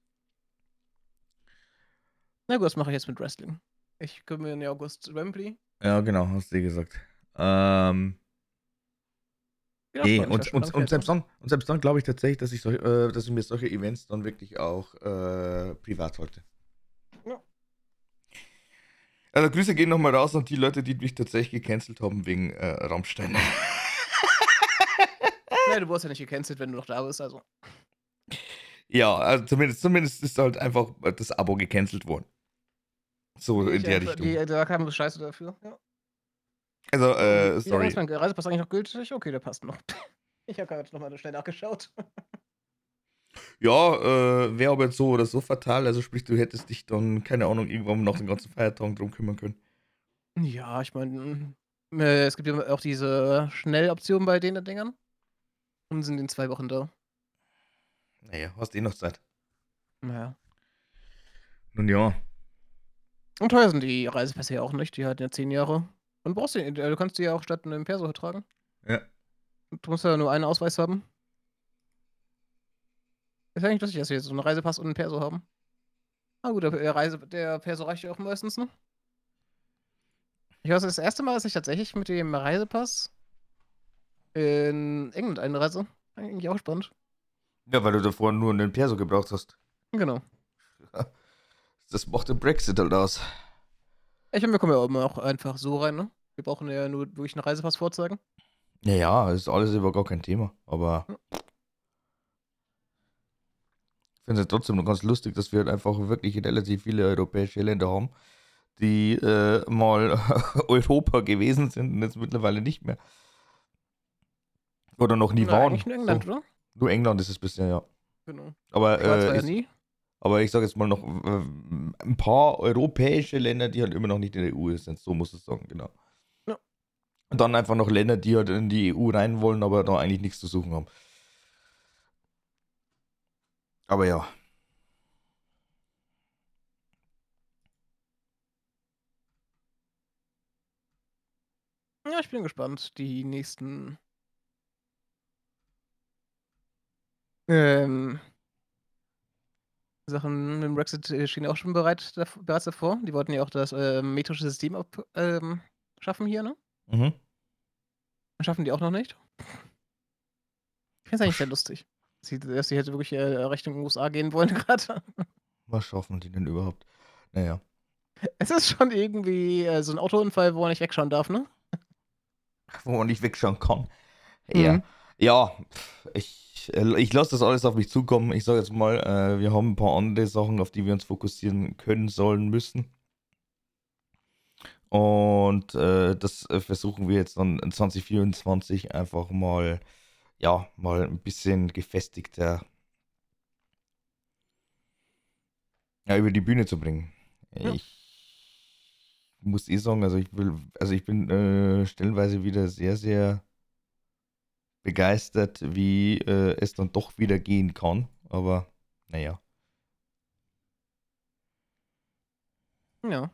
Speaker 2: Na gut, das mache ich jetzt mit Wrestling. Ich gönne mir im August Wembley
Speaker 1: Ja, genau, hast du gesagt. Ähm,
Speaker 2: Ja,
Speaker 1: nee, und, und, und selbst dann, und selbst dann glaube ich tatsächlich, dass ich, solch, äh, dass ich mir solche Events dann wirklich auch äh, privat halte.
Speaker 2: Ja.
Speaker 1: Also Grüße gehen nochmal raus an die Leute, die mich tatsächlich gecancelt haben wegen äh, Rammstein.
Speaker 2: Nee, du wurdest ja nicht gecancelt, wenn du noch da bist, also.
Speaker 1: ja, also zumindest, zumindest ist halt einfach das Abo gecancelt worden. So in
Speaker 2: Ich
Speaker 1: der
Speaker 2: einfach-
Speaker 1: Richtung.
Speaker 2: Die, da kam so Scheiße dafür. Ja.
Speaker 1: Also, äh, sorry.
Speaker 2: lange ist mein Reisepass eigentlich noch gültig? Okay, der passt noch. Ich habe gerade nochmal schnell nachgeschaut.
Speaker 1: Ja, äh, wäre aber jetzt so oder so fatal. Also sprich, du hättest dich dann, keine Ahnung, irgendwann nach den ganzen Feiertagen drum kümmern können.
Speaker 2: Ja, ich meine, äh, es gibt ja auch diese Schnelloption bei den Dingern. Und sind in zwei Wochen da.
Speaker 1: Naja, hast eh noch Zeit.
Speaker 2: Naja.
Speaker 1: Nun ja.
Speaker 2: Und teuer sind die Reisepässe ja auch nicht. Die halten ja zehn Jahre. Und brauchst du, du kannst die ja auch statt einem Perso tragen.
Speaker 1: Ja.
Speaker 2: Du musst ja nur einen Ausweis haben. Ist nicht lustig, dass wir jetzt so einen Reisepass und einen Perso haben. Ah gut, der, Reise, der Perso reicht ja auch meistens, ne? Ich weiß, das erste Mal, dass ich tatsächlich mit dem Reisepass in England einreise. Eigentlich auch spannend.
Speaker 1: Ja, weil du davor nur einen Perso gebraucht hast.
Speaker 2: Genau.
Speaker 1: Das macht den Brexit halt aus.
Speaker 2: Ich meine, wir kommen ja immer auch einfach so rein, ne? Wir brauchen ja nur wirklich einen Reisepass vorzeigen.
Speaker 1: Ja, ja, ist alles über gar kein Thema. Aber
Speaker 2: Ja.
Speaker 1: Ich finde es trotzdem noch ganz lustig, dass wir halt einfach wirklich relativ viele europäische Länder haben, die äh, mal Europa gewesen sind und jetzt mittlerweile nicht mehr. Oder noch nie
Speaker 2: Na,
Speaker 1: waren.
Speaker 2: Nur England,
Speaker 1: so.
Speaker 2: oder?
Speaker 1: Nur England ist es bisher, ja.
Speaker 2: Genau.
Speaker 1: Aber, äh,
Speaker 2: ja
Speaker 1: ich,
Speaker 2: nie.
Speaker 1: aber ich sage jetzt mal noch äh, ein paar europäische Länder, die halt immer noch nicht in der EU sind. So muss es sagen, genau.
Speaker 2: Ja.
Speaker 1: Und dann einfach noch Länder, die halt in die EU rein wollen, aber da eigentlich nichts zu suchen haben. Aber ja.
Speaker 2: Ja, ich bin gespannt. Die nächsten. Ähm, Sachen mit dem Brexit äh, stehen auch schon bereit, bereits davor. Die wollten ja auch das ähm, metrische System ab, ähm, schaffen hier, ne?
Speaker 1: Mhm.
Speaker 2: Schaffen die auch noch nicht. Ich finde es eigentlich sehr lustig. Sie, dass sie hätte wirklich äh, Richtung USA gehen wollen gerade.
Speaker 1: Was schaffen die denn überhaupt? Naja.
Speaker 2: Es ist schon irgendwie äh, so ein Autounfall, wo man nicht wegschauen darf, ne?
Speaker 1: Wo man nicht wegschauen kann. Ja.
Speaker 2: Mhm.
Speaker 1: Ja, ich, äh, ich lasse das alles auf mich zukommen. Ich sage jetzt mal, äh, wir haben ein paar andere Sachen, auf die wir uns fokussieren können, sollen, müssen. Und äh, das äh, versuchen wir jetzt dann in 2024 einfach mal, ja, mal ein bisschen gefestigter ja, über die Bühne zu bringen.
Speaker 2: Ja.
Speaker 1: Ich muss eh sagen, also ich will, also ich bin äh, stellenweise wieder sehr, sehr begeistert, wie äh, es dann doch wieder gehen kann. Aber naja.
Speaker 2: Ja.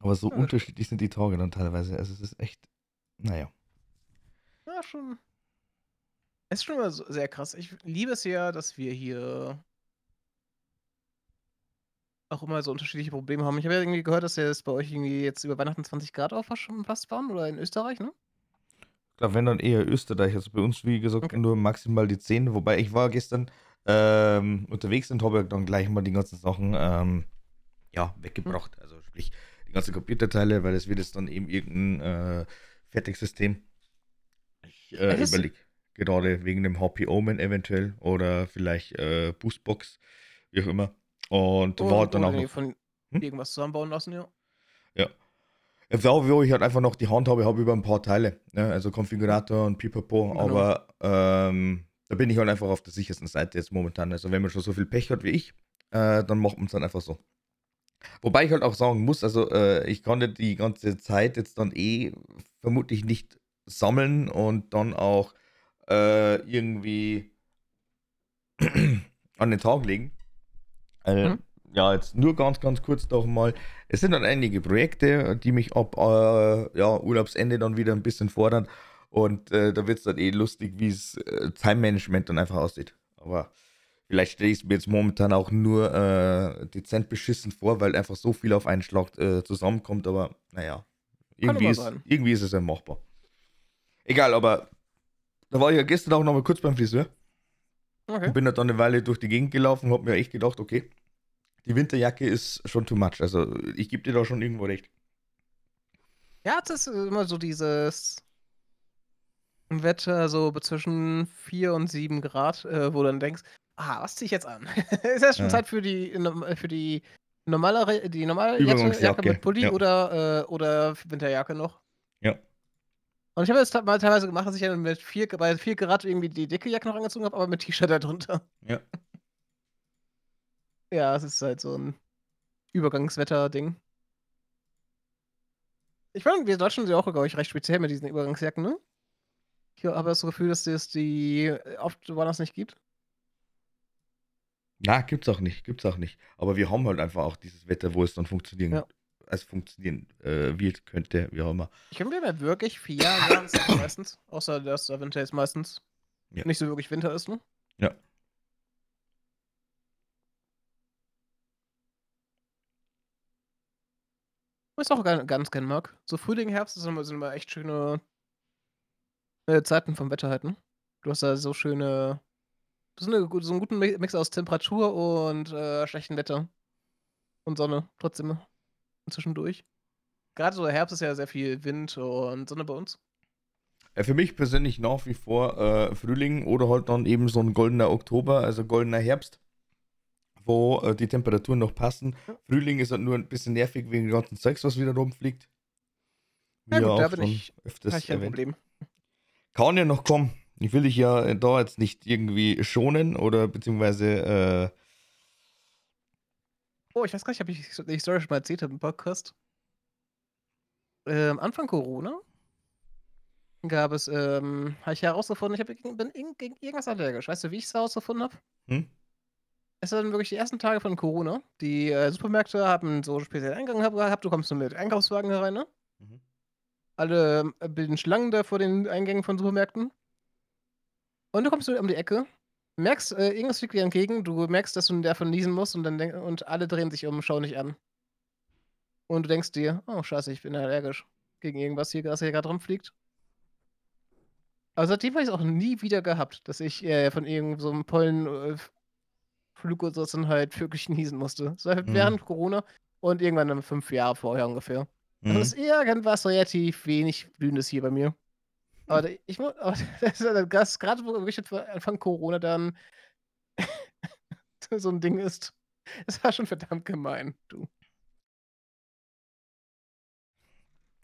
Speaker 1: Aber so
Speaker 2: Ja, das
Speaker 1: unterschiedlich sind die Tage dann teilweise. Also es ist echt, naja.
Speaker 2: Ja, schon. Es ist schon immer so sehr krass. Ich liebe es ja, dass wir hier auch immer so unterschiedliche Probleme haben. Ich habe ja irgendwie gehört, dass es bei euch irgendwie jetzt über Weihnachten 20 Grad auch fast schon fast waren oder in Österreich, ne?
Speaker 1: Ich glaube, wenn dann eher Österreich. Also bei uns, wie gesagt,
Speaker 2: Okay.
Speaker 1: nur maximal die 10. Wobei ich war gestern ähm, unterwegs und habe dann gleich mal die ganzen Sachen ähm, ja, weggebracht. Also sprich, die ganzen Computerteile, weil es wird jetzt dann eben irgendein äh, Fertigsystem. Ich äh, überlege gerade wegen dem HP Omen eventuell oder vielleicht äh, Boostbox, wie auch immer. Und war dann auch noch
Speaker 2: von
Speaker 1: Hm?
Speaker 2: irgendwas zusammenbauen lassen, ja.
Speaker 1: Ja, da, wo ich halt einfach noch die Hand habe, habe ich über ein paar Teile. Ne? Also Konfigurator und Pipapo.
Speaker 2: Genau.
Speaker 1: Aber ähm, da bin ich halt einfach auf der sichersten Seite jetzt momentan. Also wenn man schon so viel Pech hat wie ich, äh, dann macht man es dann einfach so. Wobei ich halt auch sagen muss, also äh, ich konnte die ganze Zeit jetzt dann eh vermutlich nicht sammeln und dann auch äh, irgendwie an den Tag legen. Äh,
Speaker 2: Mhm.
Speaker 1: Ja, jetzt nur ganz, ganz kurz noch mal. Es sind dann einige Projekte, die mich ab äh, ja, Urlaubsende dann wieder ein bisschen fordern. Und äh, da wird es dann eh lustig, wie es äh, Time-Management dann einfach aussieht. Aber Vielleicht stelle ich es mir jetzt momentan auch nur äh, dezent beschissen vor, weil einfach so viel auf einen Schlag äh, zusammenkommt, aber naja, irgendwie ist, irgendwie ist es ja machbar. Egal, aber da war ich ja gestern auch noch mal kurz beim Friseur. Okay. Und bin dann eine Weile durch die Gegend gelaufen und hab mir echt gedacht, okay, die Winterjacke ist schon too much. Also ich gebe dir da schon irgendwo recht.
Speaker 2: Ja, das ist immer so dieses Wetter so zwischen 4 und 7 Grad, äh, wo du dann denkst, ah, was ziehe ich jetzt an? ist ja schon ja. Zeit für die, für die normale, die normale Jacke mit Pulli ja. oder, äh, oder Winterjacke noch.
Speaker 1: Ja.
Speaker 2: Und ich habe es mal teilweise gemacht, dass ich dann mit 4, bei 4 Grad irgendwie die dicke Jacke noch angezogen habe, aber mit T-Shirt darunter.
Speaker 1: Ja.
Speaker 2: ja, es ist halt so ein Übergangswetter-Ding. Ich meine, wir Deutschen sind ja auch, glaube ich, recht speziell mit diesen Übergangsjacken, ne? Ich habe das Gefühl, dass es die äh, oft woanders nicht gibt.
Speaker 1: Na, gibt's auch nicht, gibt's auch nicht. Aber wir haben halt einfach auch dieses Wetter, wo es dann funktionieren, ja. also funktionieren äh, wird, könnte, wie auch immer.
Speaker 2: Ich finde mir wirklich vier Jahreszeiten meistens, außer dass der Winter jetzt meistens ja. nicht so wirklich Winter ist, ne?
Speaker 1: Ja.
Speaker 2: Was ich auch ganz, ganz gern mag. So Frühling, Herbst sind immer, sind immer echt schöne äh, Zeiten vom Wetter halt, ne? Du hast da so schöne so 'ne so 'n guten Mix aus Temperatur und, äh, schlechtem Wetter. Und Sonne trotzdem zwischendurch. Grade so Herbst ist ja sehr viel Wind und Sonne bei uns.
Speaker 1: Für mich persönlich nach wie vor, äh, Frühling oder halt dann eben so 'n goldener Oktober, also goldener Herbst, wo, äh, die Temperaturen noch passen. Ja. Frühling ist halt nur 'n bisschen nervig wegen dem ganzen Zeugs, was wieder rumfliegt.
Speaker 2: Ja gut, da bin ich öfters ich kein Problem.
Speaker 1: Kann ja noch kommen. Ich will dich ja da jetzt nicht irgendwie schonen oder beziehungsweise. Äh
Speaker 2: oh, ich weiß gar nicht, ob ich die Story schon mal erzählt habe im Podcast. Ähm, Anfang Corona gab es, ähm, habe ich herausgefunden, ich hab, bin gegen irgendwas allergisch. Weißt du, wie ich es herausgefunden habe? Hm? Es waren wirklich die ersten Tage von Corona. Die äh, Supermärkte haben so speziellen Eingang gehabt. Du kommst nur mit Einkaufswagen herein, ne? Mhm. Alle äh, bilden Schlangen da vor den Eingängen von Supermärkten. Und du kommst um die Ecke, merkst, äh, irgendwas fliegt dir entgegen, du merkst, dass du davon niesen musst und dann und alle drehen sich um, schauen dich an. Und du denkst dir: „Oh, scheiße, ich bin allergisch gegen irgendwas hier, was hier grad rumfliegt.“ Aber seitdem habe ich's auch nie wieder gehabt, dass ich, äh, von irgend so 'nem Pollen äh, oder so halt wirklich niesen musste. Das war halt mhm. während Corona und irgendwann 5 Jahre vorher ungefähr. Mhm. Also ist irgendwas relativ wenig Blühendes hier bei mir. Aber ich muss das wo wirklich Anfang Corona dann so 'n Ding ist. Das war schon verdammt gemein, du.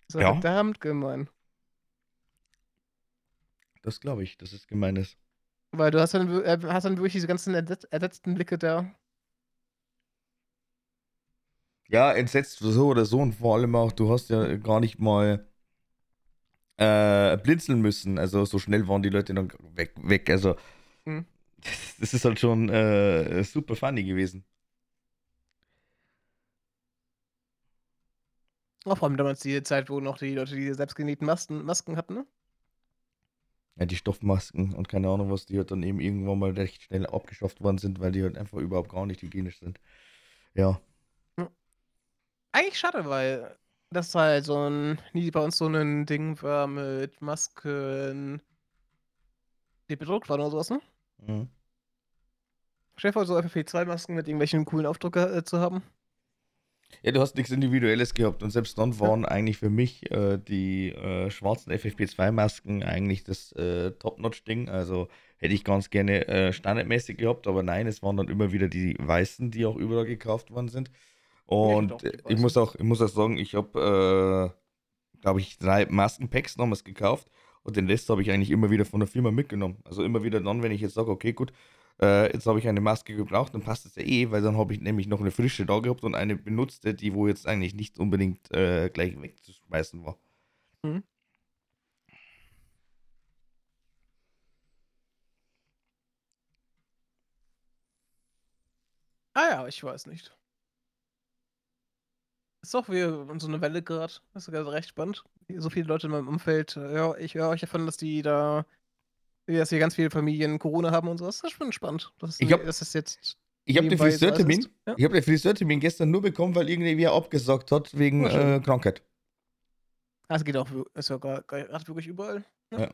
Speaker 2: Das war Ja. verdammt gemein.
Speaker 1: Das glaube ich, dass es gemein ist.
Speaker 2: Weil du hast dann äh, hast dann wirklich diese ganzen entsetzten Blicke da.
Speaker 1: Ja, entsetzt so oder so und vor allem auch, du hast ja gar nicht mal äh, blinzeln müssen. Also so schnell waren die Leute dann weg. weg. Also mhm. das ist halt schon äh, super funny gewesen.
Speaker 2: Auch vor allem damals die Zeit, wo noch die Leute die selbstgenähten Masken, Masken hatten, ne?
Speaker 1: Ja, die Stoffmasken und keine Ahnung was, die halt dann eben irgendwann mal recht schnell abgeschafft worden sind, weil die halt einfach überhaupt gar nicht hygienisch sind. Ja.
Speaker 2: Eigentlich schade, weil das halt so 'n nie bei uns so 'nen Ding war mit Masken die bedruckt waren oder so was, ne? Mhm. Stell dir vor, so FFP2-Masken mit irgendwelchen coolen Aufdruck äh, zu haben.
Speaker 1: Ja, du hast nichts Individuelles gehabt und selbst dann waren ja. eigentlich für mich äh, die äh, schwarzen FFP2-Masken eigentlich das äh, Top-Notch-Ding. Also hätte ich ganz gerne äh, standardmäßig gehabt, aber nein, es waren dann immer wieder die weißen, die auch überall gekauft worden sind. Und ja, ich, muss auch, ich muss auch sagen, ich habe, äh, glaube ich, drei Maskenpacks nochmals gekauft und den Rest habe ich eigentlich immer wieder von der Firma mitgenommen. Also immer wieder dann, wenn ich jetzt sage, okay, gut, äh, jetzt habe ich eine Maske gebraucht, dann passt es ja eh, weil dann habe ich nämlich noch eine frische da gehabt und eine benutzte, die wo jetzt eigentlich nicht unbedingt äh, gleich wegzuschmeißen war. Mhm.
Speaker 2: Ah ja, ich weiß nicht. Ist auch wie so eine Welle gerade. Das ist gerade recht spannend. So viele Leute in meinem Umfeld, äh, ja, ich höre euch davon, dass die da dass hier ganz viele Familien Corona haben und so. Das ist schon spannend, dass
Speaker 1: Ich
Speaker 2: dass das jetzt
Speaker 1: ich habe den
Speaker 2: so
Speaker 1: Friseurtermin
Speaker 2: ist. Ja.
Speaker 1: ich habe den Friseurtermin gestern nur bekommen, weil irgendwer abgesagt hat wegen,
Speaker 2: Oh,
Speaker 1: äh, Krankheit.
Speaker 2: Ah, es geht auch ist ja grad wirklich überall, ne?
Speaker 1: Ja.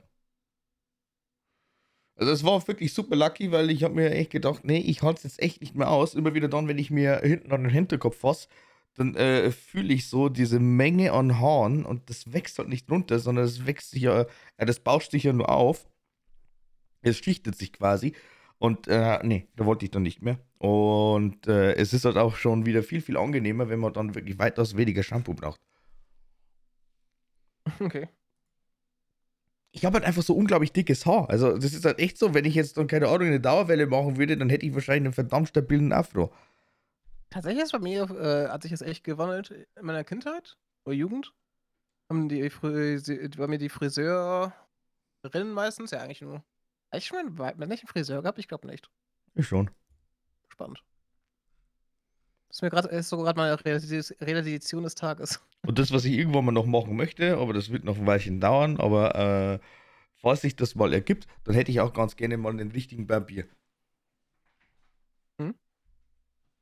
Speaker 1: Also, es war wirklich super lucky, weil ich habe mir echt gedacht: „Ne, ich halte es jetzt echt nicht mehr aus.“ Immer wieder dann, wenn ich mir hinten an den Hinterkopf fasse, dann, äh, fühle ich so diese Menge an Haaren und das wächst halt nicht runter, sondern es wächst sich ja äh, das bauscht sich ja nur auf. Es schichtet sich quasi und, äh, ne, da wollte ich dann nicht mehr. Und, äh, es ist halt auch schon wieder viel, viel angenehmer, wenn man dann wirklich weitaus weniger Shampoo braucht.
Speaker 2: Okay.
Speaker 1: Ich habe halt einfach so unglaublich dickes Haar. Also, das ist halt echt so, wenn ich jetzt dann, keine Ahnung, 'ne Dauerwelle machen würde, dann hätte ich wahrscheinlich 'nen verdammt stabilen Afro.
Speaker 2: Tatsächlich ist bei mir, äh, hat sich das echt gewandelt in meiner Kindheit oder Jugend. Haben die Frisi bei mir die Friseurinnen meistens ja, eigentlich nur habe ich schon mal 'n wei männlichen Friseur gehabt? Ich glaube nicht.
Speaker 1: Ich schon.
Speaker 2: Spannend. Ist mir ist so grad meine Realisation des Tages.
Speaker 1: Und das, was ich irgendwann mal noch machen möchte, aber das wird noch 'n Weilchen dauern, aber, äh, falls sich das mal ergibt, dann hätte ich auch ganz gerne mal 'nen richtigen Barbier.
Speaker 2: Mhm.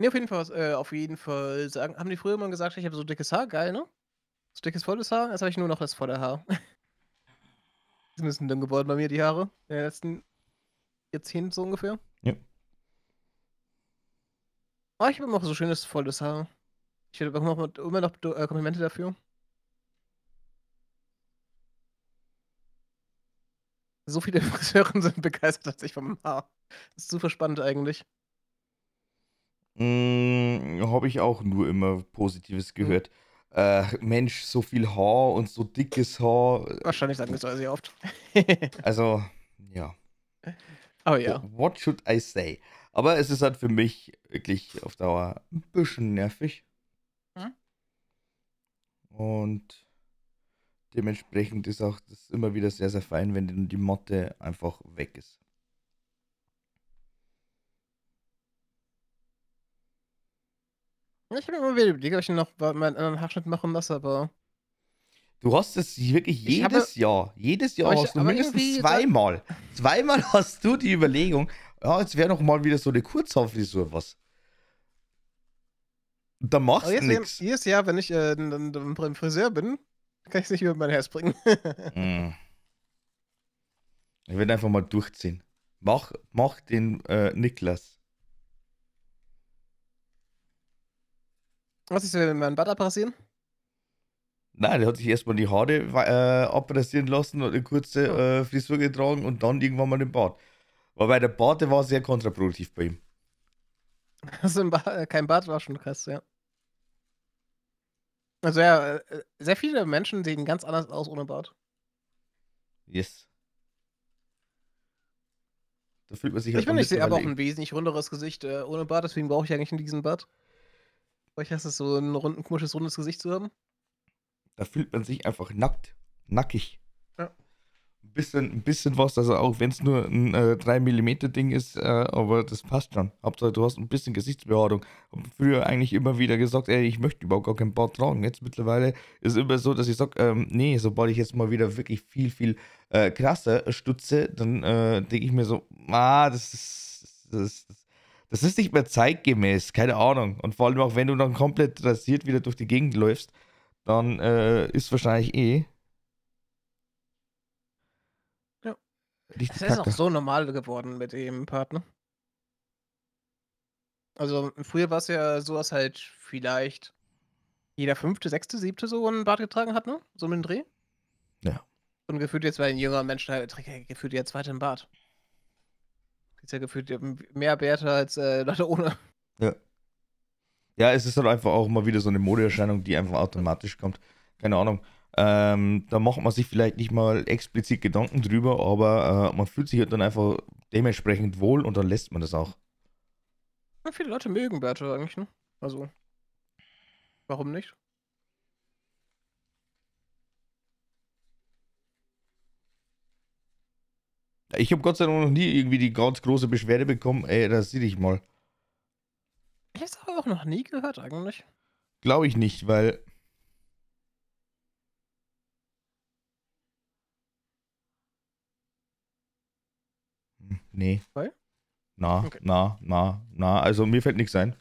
Speaker 2: Ne, auf jeden Fall äh, auf jeden Fall sagen haben die früher immer gesagt, ich habe so dickes Haar, geil, ne? So dickes, volles Haar. Jetzt habe ich nur noch das volle Haar. 'n bisschen dünn geworden bei mir die Haare in den letzten Jahrzehnten so ungefähr.
Speaker 1: Ja.
Speaker 2: Aber ich habe immer noch so schönes, volles Haar. Ich auch immer noch d äh, Komplimente dafür. So viele Friseurinnen sind begeistert tatsächlich von meinem Haar. Das ist super spannend eigentlich.
Speaker 1: Hm, habe ich auch nur immer Positives
Speaker 2: Mhm.
Speaker 1: gehört. Äh, Mensch, so viel Haar und so dickes Haar.
Speaker 2: Wahrscheinlich sagen das sehr oft.
Speaker 1: Also, ja. Wha
Speaker 2: ja.
Speaker 1: what should I say? Aber es ist halt für mich wirklich auf Dauer 'n bisschen nervig.
Speaker 2: Mhm.
Speaker 1: Und dementsprechend ist auch das immer wieder sehr, sehr fein, wenn die Motte einfach weg ist.
Speaker 2: Ich habe immer wieder überlegt, ob ich noch mal meinen anderen Haarschnitt machen lasse, aber
Speaker 1: Du hast es wirklich
Speaker 2: Ich habe
Speaker 1: jedes Jahr jedes Jahr
Speaker 2: aber ich
Speaker 1: hast du mindestens
Speaker 2: da
Speaker 1: zweimal zweimal hast du die Überlegung: „Ja, jetzt wäre doch mal wieder so 'ne Kurzhaarfrisur was.“ Und dann
Speaker 2: Aber
Speaker 1: machst du
Speaker 2: jedes
Speaker 1: nix.
Speaker 2: jedes Jahr, wenn ich, äh, beim Friseur bin, kann ich's nicht über mein Herz bringen.
Speaker 1: Hm. Ich werde einfach mal durchziehen. Mach mach den, äh, Niklas.
Speaker 2: Was ist, wenn wir Bart abrasieren?
Speaker 1: Nein, der hat sich erst mal die Haare äh, abrasieren lassen und 'ne kurze, äh, Frisur getragen und dann irgendwann mal den Bart. Wobei der Bart, der war sehr kontraproduktiv bei ihm.
Speaker 2: Also Ba äh, kein Bart war schon krass, ja. Also ja, äh, äh, sehr viele Menschen sehen ganz anders aus ohne Bart.
Speaker 1: Yes. Da fühlt man sich
Speaker 2: Ich
Speaker 1: halt dann
Speaker 2: finde, ich sehe aber auch
Speaker 1: mittlerweile
Speaker 2: 'n wesentlich runderes Gesicht, äh, ohne Bart, deswegen brauche ich eigentlich 'n diesen Bart. Weil ich hasse es so 'n runden komisches, rundes Gesicht zu haben.
Speaker 1: Da fühlt man sich einfach nackt nackig.
Speaker 2: Ja.
Speaker 1: 'N bisschen 'n bisschen was, also auch wenn's nur 'n, äh, 3 Millimeter Ding ist, äh, aber das passt schon. Hauptsache, du hast 'n bisschen Gesichtsbehaarung. Habe früher eigentlich immer wieder gesagt: „Ey, ich möchte überhaupt gar keinen Bart tragen.“ Jetzt mittlerweile ist immer so, dass ich sage, ähm: „Ne, sobald ich jetzt mal wieder wirklich viel, viel, äh, krasser stutze, dann, äh, denke ich mir so: „Ah, das ist das das das ist nicht mehr zeitgemäß“, keine Ahnung. Und vor allem auch, wenn du dann komplett rasiert wieder durch die Gegend läufst, dann, äh, ist wahrscheinlich eh
Speaker 2: Ja.
Speaker 1: richtig
Speaker 2: Es ist auch
Speaker 1: kacke.
Speaker 2: so normal geworden mit dem Bart, ne? Also, früher war's ja so, dass halt vielleicht jeder 5., 6., 7. so 'n Bart getragen hat, ne? So um den Dreh.
Speaker 1: Ja.
Speaker 2: Und gefühlt jetzt bei den jüngeren Menschen halt gefühlt jeder 2. 'n Bart. Ist ja gefühlt mehr Bärte als, äh, Leute ohne.
Speaker 1: Ja. Ja, es ist halt einfach auch mal wieder so 'ne Modeerscheinung, die einfach automatisch kommt. Keine Ahnung. Ähm, da macht man sich vielleicht nicht mal explizit Gedanken drüber, aber, äh, man fühlt sich halt dann einfach dementsprechend wohl und dann lässt man das auch.
Speaker 2: Ja, viele Leute mögen Bärte eigentlich, ne? Also warum nicht?
Speaker 1: Ich habe Gott sei Dank noch nie irgendwie die ganz große Beschwerde bekommen: „Ey, rasier dich mal.“
Speaker 2: Ich habe es aber auch noch nie gehört eigentlich.
Speaker 1: Glaube ich nicht, weil Nee.
Speaker 2: Weil?
Speaker 1: Na,
Speaker 2: Okay.
Speaker 1: na, na, na. Also mir fällt nichts ein.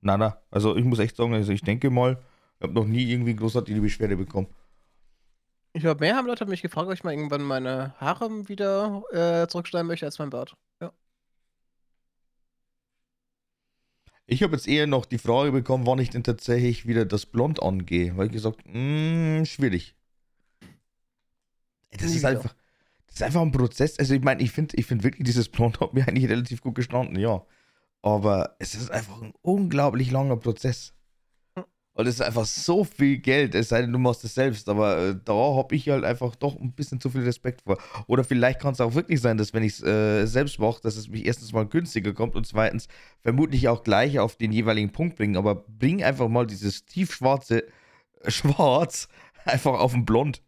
Speaker 1: Nada. Also ich muss echt sagen, also ich denke mal, ich habe noch nie irgendwie großartig die Beschwerde bekommen.
Speaker 2: Ich glaube, mehr haben Leute mich gefragt, ob ich mal irgendwann meine Haare wieder äh, zurückschneiden möchte als mein Bart. Ja.
Speaker 1: Ich habe jetzt eher noch die Frage bekommen, wann ich denn tatsächlich wieder das Blond angehe. Weil ich gesagt, mh, schwierig. Ey, Das
Speaker 2: Nie
Speaker 1: ist
Speaker 2: wieder.
Speaker 1: einfach, das ist einfach ein Prozess. Also ich meine, ich finde ich find wirklich, dieses Blond hat mir eigentlich relativ gut gestanden, ja. Aber es ist einfach ein unglaublich langer Prozess. Und es ist einfach so viel Geld, es sei denn, du machst es selbst. Aber äh, da habe ich halt einfach doch ein bisschen zu viel Respekt vor. Oder vielleicht kann es auch wirklich sein, dass wenn ich es äh, selbst mache, dass es mich erstens mal günstiger kommt und zweitens vermutlich auch gleich auf den jeweiligen Punkt bringen. Aber bring einfach mal dieses tiefschwarze äh, Schwarz einfach auf ein Blond.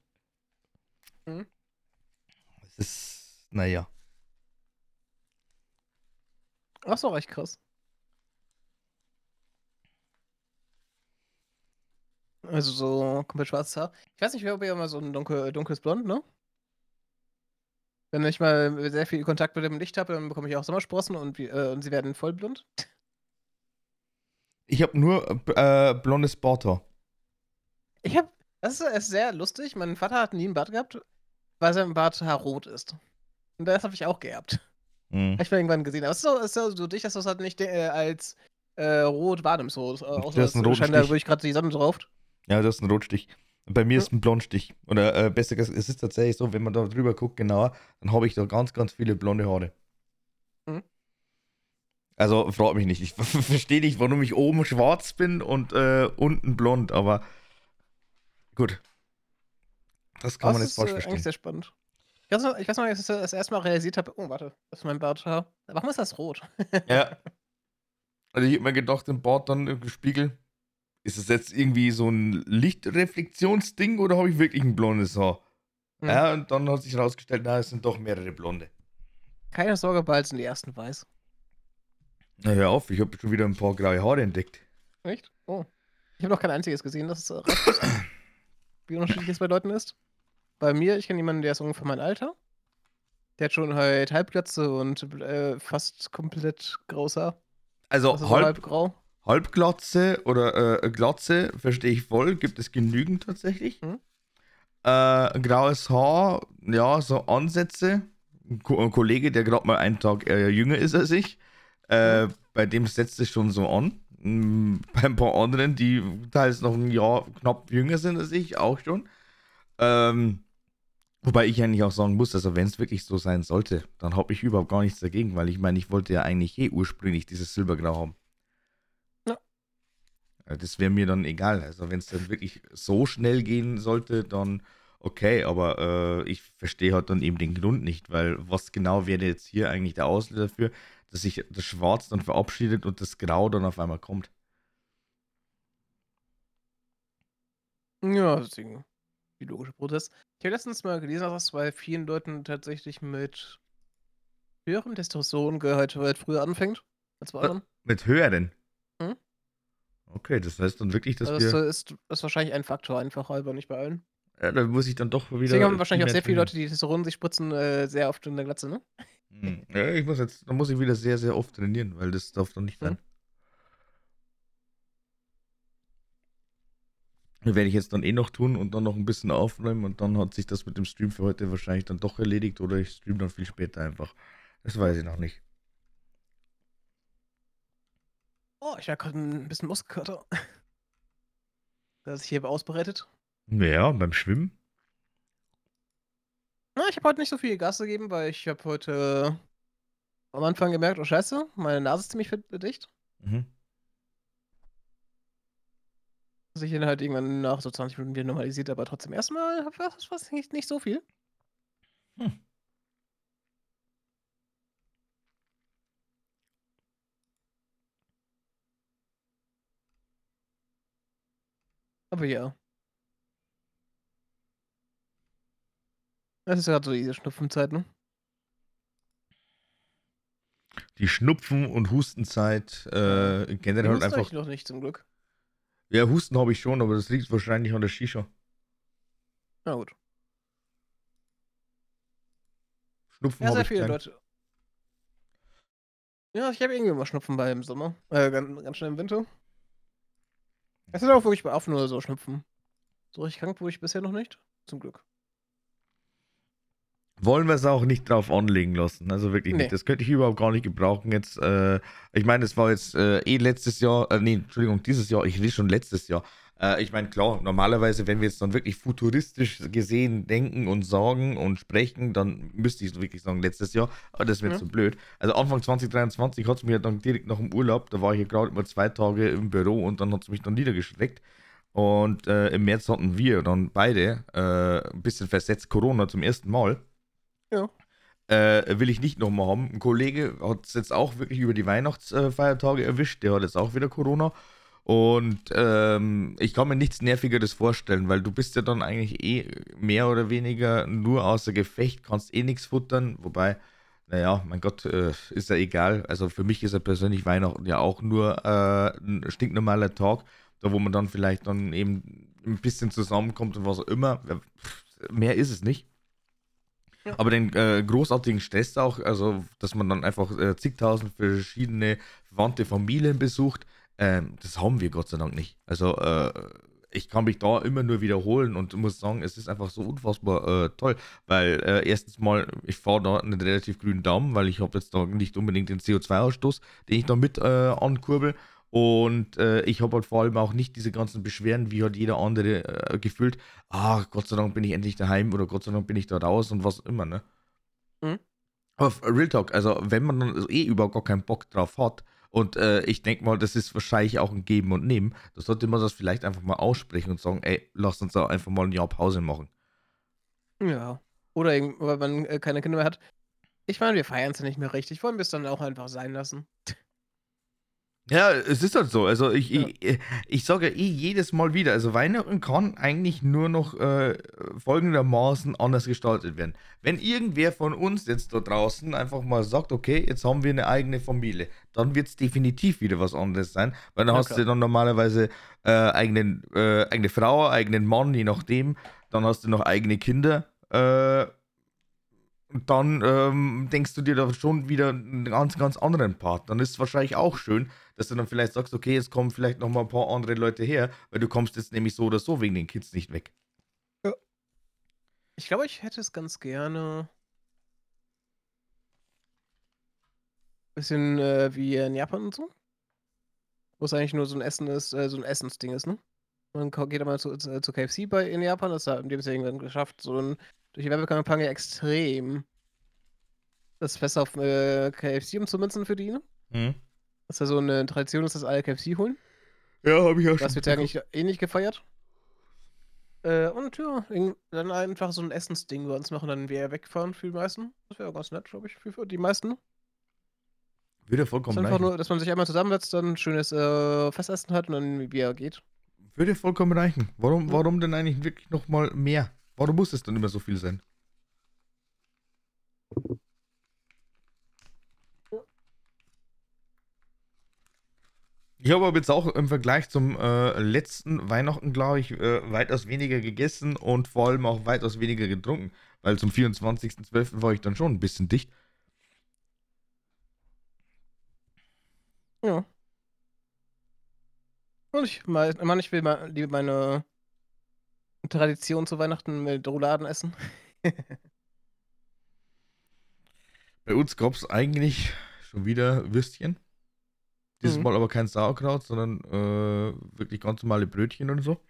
Speaker 2: Mhm.
Speaker 1: Das ist, naja.
Speaker 2: Ach so, recht krass. Also so komplett schwarzes Haar. Ich weiß nicht, wer ja mal so ein dunkel, dunkles Blond, ne? Wenn ich mal sehr viel Kontakt mit dem Licht habe, dann bekomme ich auch Sommersprossen und, äh, und sie werden vollblond.
Speaker 1: Ich habe nur äh, blondes Barthaar.
Speaker 2: Ich habe, das ist, ist sehr lustig. Mein Vater hat nie einen Bart gehabt, weil sein Bart haarrot ist. Und das habe ich auch geerbt.
Speaker 1: Hm.
Speaker 2: Hab ich mal irgendwann gesehen. Aber es ist so, ist so, so dicht, dass du es halt nicht äh, als äh, rot wahrnimmst. So. Äh, außer
Speaker 1: Das ist ein
Speaker 2: scheint da
Speaker 1: Stich.
Speaker 2: wirklich gerade die Sonne drauf.
Speaker 1: Ja, das ist ein Rotstich. Bei mir
Speaker 2: Ja.
Speaker 1: ist ein Blondstich. Oder äh, besser gesagt, es ist tatsächlich so, wenn man da drüber guckt genauer, dann habe ich da ganz, ganz viele blonde Haare.
Speaker 2: Mhm.
Speaker 1: Also frag mich nicht. Ich verstehe nicht, warum ich oben schwarz bin und äh, unten blond, aber gut. Das kann
Speaker 2: Aber
Speaker 1: man jetzt
Speaker 2: ist
Speaker 1: falsch
Speaker 2: äh, eigentlich
Speaker 1: verstehen.
Speaker 2: sehr spannend. Ich weiß noch, ich weiß noch als ich das erste Mal realisiert habe, oh, warte, das ist mein Barthaar. Warum ist das rot?
Speaker 1: Ja. Also ich habe mir gedacht, im Bart dann im Spiegel, ist es jetzt irgendwie so ein Lichtreflexionsding oder habe ich wirklich ein blondes Haar?
Speaker 2: Hm.
Speaker 1: Ja, und dann hat sich herausgestellt, na, es sind doch mehrere blonde.
Speaker 2: Keine Sorge, bald sind die ersten weiß.
Speaker 1: Na hör auf, ich habe schon wieder ein paar graue Haare entdeckt.
Speaker 2: Echt? Oh. Ich habe noch kein einziges gesehen, das ist äh, wie unterschiedlich es bei Leuten ist. Bei mir, ich kenne jemanden, der ist ungefähr mein Alter. Der hat schon halt Halbglatze und äh, fast komplett graues Haar.
Speaker 1: Also
Speaker 2: ist
Speaker 1: halb,
Speaker 2: halb grau.
Speaker 1: Halbglatze oder äh, Glatze verstehe ich voll, gibt es genügend tatsächlich.
Speaker 2: Mhm.
Speaker 1: Äh, graues Haar, ja, so Ansätze. Ein, Ko ein Kollege, der gerade mal einen Tag äh, jünger ist als ich, äh, bei dem setzt es schon so an. Mm, Bei ein paar anderen, die teils noch ein Jahr knapp jünger sind als ich, auch schon. Ähm, wobei ich eigentlich auch sagen muss, also wenn es wirklich so sein sollte, dann habe ich überhaupt gar nichts dagegen, weil ich meine, ich wollte ja eigentlich eh ursprünglich dieses Silbergrau haben. Das wäre mir dann egal. Also wenn es dann wirklich so schnell gehen sollte, dann okay, aber äh, ich verstehe halt dann eben den Grund nicht, weil was genau wäre jetzt hier eigentlich der Auslöser dafür, dass sich das Schwarz dann verabschiedet und das Grau dann auf einmal kommt.
Speaker 2: Ja, deswegen. Die logische Protest. Ich habe letztens mal gelesen, dass das bei vielen Leuten tatsächlich mit höherem Testosterongehalt halt früher anfängt als bei
Speaker 1: Äh,
Speaker 2: anderen.
Speaker 1: Mit höheren.
Speaker 2: Mhm.
Speaker 1: Okay, das heißt dann wirklich, dass
Speaker 2: Also das
Speaker 1: wir.
Speaker 2: ist, ist wahrscheinlich ein Faktor einfach, aber nicht bei allen.
Speaker 1: Ja, da muss ich dann doch wieder.
Speaker 2: Deswegen haben wahrscheinlich auch sehr viele
Speaker 1: trainieren.
Speaker 2: Leute, die Testosteron sich spritzen, äh, sehr oft in der Glatze, ne?
Speaker 1: Hm. Ja, ich muss jetzt, da muss ich wieder sehr, sehr oft trainieren, weil das darf doch nicht sein. Das werde ich jetzt dann eh noch tun und dann noch ein bisschen aufräumen und dann hat sich das mit dem Stream für heute wahrscheinlich dann doch erledigt oder ich stream dann viel später einfach. Das weiß ich noch nicht.
Speaker 2: Oh, ich habe gerade ein bisschen Muskelkater. Das sich hier ausbereitet.
Speaker 1: Ja, beim Schwimmen.
Speaker 2: Na, ich habe heute nicht so viel Gas gegeben, weil ich habe heute am Anfang gemerkt, oh scheiße, meine Nase ist ziemlich dicht.
Speaker 1: Mhm.
Speaker 2: Dass ich dann halt irgendwann nach so 20 Minuten wieder normalisiert, aber trotzdem erstmal war es nicht, nicht so viel.
Speaker 1: Hm.
Speaker 2: Aber ja. Das ist gerade so diese Schnupfenzeit, ne?
Speaker 1: Die Schnupfen- und Hustenzeit äh, generell halt einfach.
Speaker 2: ich noch nicht zum Glück.
Speaker 1: Ja, Husten habe ich schon, aber das liegt wahrscheinlich an der Shisha.
Speaker 2: Na gut.
Speaker 1: Schnupfen
Speaker 2: Ja, sehr
Speaker 1: ich
Speaker 2: viele
Speaker 1: keinen.
Speaker 2: Leute. Ja, ich habe irgendwie immer Schnupfen bei im Sommer. Äh, ganz, ganz schnell im Winter. Es ist auch wirklich bei Affen oder so Schnupfen. So richtig krank wurde ich bisher noch nicht. Zum Glück.
Speaker 1: wollen wir es auch nicht drauf anlegen lassen. Also wirklich
Speaker 2: Nee.
Speaker 1: nicht. Das könnte ich überhaupt gar nicht gebrauchen jetzt. Äh, ich meine, es war jetzt äh, eh letztes Jahr, äh, nee, Entschuldigung, dieses Jahr, ich will schon letztes Jahr. Äh, ich meine, klar, normalerweise, wenn wir jetzt dann wirklich futuristisch gesehen denken und sagen und sprechen, dann müsste ich wirklich sagen, letztes Jahr, aber das wäre
Speaker 2: Ja.
Speaker 1: zu blöd. Also Anfang 2023 hat es mir dann direkt nach dem Urlaub, da war ich hier gerade immer zwei Tage im Büro und dann hat es mich dann niedergeschreckt. Und äh, im März hatten wir dann beide äh, ein bisschen versetzt Corona zum ersten Mal
Speaker 2: Ja.
Speaker 1: äh, will ich nicht nochmal haben. Ein Kollege hat es jetzt auch wirklich über die Weihnachtsfeiertage erwischt. Der hat jetzt auch wieder Corona. Und ähm, ich kann mir nichts Nervigeres vorstellen, weil du bist ja dann eigentlich eh mehr oder weniger nur außer Gefecht, kannst eh nichts futtern. Wobei, naja, mein Gott, äh, ist ja egal. Also für mich ist ja persönlich Weihnachten ja auch nur äh, ein stinknormaler Tag, da wo man dann vielleicht dann eben ein bisschen zusammenkommt und was auch immer. Mehr ist es nicht. Aber den äh, großartigen Stress auch, also dass man dann einfach äh, zigtausend verschiedene verwandte Familien besucht, ähm, das haben wir Gott sei Dank nicht. Also äh, ich kann mich da immer nur wiederholen und muss sagen, es ist einfach so unfassbar äh, toll, weil äh, erstens mal, ich fahre da einen relativ grünen Daumen, weil ich habe jetzt da nicht unbedingt den CO2-Ausstoß, den ich da mit äh, ankurbel. Und äh, ich habe halt vor allem auch nicht diese ganzen Beschwerden, wie halt jeder andere äh, gefühlt. Ah, Gott sei Dank bin ich endlich daheim oder Gott sei Dank bin ich da raus und was immer, ne?
Speaker 2: Mhm.
Speaker 1: Aber Real Talk, also wenn man dann eh überhaupt gar keinen Bock drauf hat und äh, ich denke mal, das ist wahrscheinlich auch ein Geben und Nehmen, da sollte man das vielleicht einfach mal aussprechen und sagen, ey, lass uns da einfach mal ein Jahr Pause machen.
Speaker 2: Ja. Oder weil man äh, keine Kinder mehr hat. Ich meine, wir feiern es ja nicht mehr richtig. Wollen wir es dann auch einfach sein lassen?
Speaker 1: Ja, es ist halt so. Also ich,
Speaker 2: Ja.
Speaker 1: ich, ich sage eh jedes Mal wieder, also Weihnachten kann eigentlich nur noch äh, folgendermaßen anders gestaltet werden. Wenn irgendwer von uns jetzt da draußen einfach mal sagt, okay, jetzt haben wir eine eigene Familie, dann wird es definitiv wieder was anderes sein, weil dann
Speaker 2: Ja,
Speaker 1: hast
Speaker 2: klar.
Speaker 1: du dann normalerweise äh, eigenen, äh, eigene Frau, eigenen Mann, je nachdem, dann hast du noch eigene Kinder, äh, dann ähm, denkst du dir da schon wieder einen ganz, ganz anderen Part. Dann ist es wahrscheinlich auch schön, dass du dann vielleicht sagst, okay, jetzt kommen vielleicht noch mal ein paar andere Leute her, weil du kommst jetzt nämlich so oder so wegen den Kids nicht weg.
Speaker 2: Ich glaube, ich hätte es ganz gerne. Bisschen äh, wie in Japan und so. Wo es eigentlich nur so ein Essen ist, äh, so ein Essensding ist, ne? Man geht einmal zu, zu, zu KFC bei in Japan, das haben die es ja irgendwann geschafft, so ein, durch die Werbekampagne extrem das Fest auf äh, KFC umzumünzen für die, ne?
Speaker 1: Hm?
Speaker 2: Dass da so eine Tradition ist, dass alle KFC holen.
Speaker 1: Ja, habe ich auch
Speaker 2: Das wird ja eigentlich eh nicht gefeiert. Äh, und ja, dann einfach so ein Essensding bei uns machen, dann wir wegfahren für die meisten. Das wäre ganz nett, glaube ich, für, die meisten.
Speaker 1: Würde
Speaker 2: Das
Speaker 1: vollkommen
Speaker 2: ist einfach
Speaker 1: reichen.
Speaker 2: nur, dass man sich einmal zusammensetzt, dann ein schönes äh, Festessen hat und dann wie er geht.
Speaker 1: Würde vollkommen reichen. Warum,
Speaker 2: Ja.
Speaker 1: warum denn eigentlich wirklich noch mal mehr? Warum muss es dann immer so viel sein? Ich habe aber jetzt auch im Vergleich zum äh, letzten Weihnachten, glaube ich, äh, weitaus weniger gegessen und vor allem auch weitaus weniger getrunken. Weil zum 24.12. war ich dann schon ein bisschen dicht.
Speaker 2: Ja. Und ich, mein, Mann, ich will mal meine Tradition zu Weihnachten mit Rouladen essen.
Speaker 1: Bei uns gab es eigentlich schon wieder Würstchen. Dieses
Speaker 2: Mhm.
Speaker 1: Mal aber kein Sauerkraut, sondern äh, wirklich ganz normale Brötchen und so.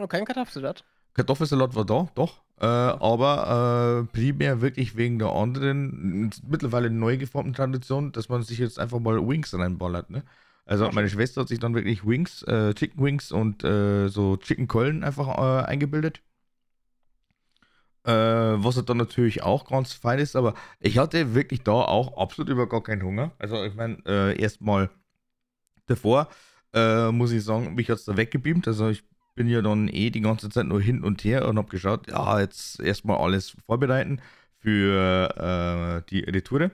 Speaker 2: Oh, kein Kartoffelsalat.
Speaker 1: Kartoffelsalat war da, doch. Äh, aber äh, primär wirklich wegen der anderen, mittlerweile neu geformten Tradition, dass man sich jetzt einfach mal Wings reinballert. Ne? Also meine. Schwester hat sich dann wirklich Wings, äh, Chicken Wings und äh, so Chicken Keulen einfach äh, eingebildet. Äh, was halt dann natürlich auch ganz fein ist, aber ich hatte wirklich da auch absolut über gar keinen Hunger. Also ich meine, äh, erstmal davor, äh, muss ich sagen, mich hat es da weggebeamt. Also ich bin ja dann eh die ganze Zeit nur hin und her und habe geschaut, ja, jetzt erstmal alles vorbereiten für die Retoure.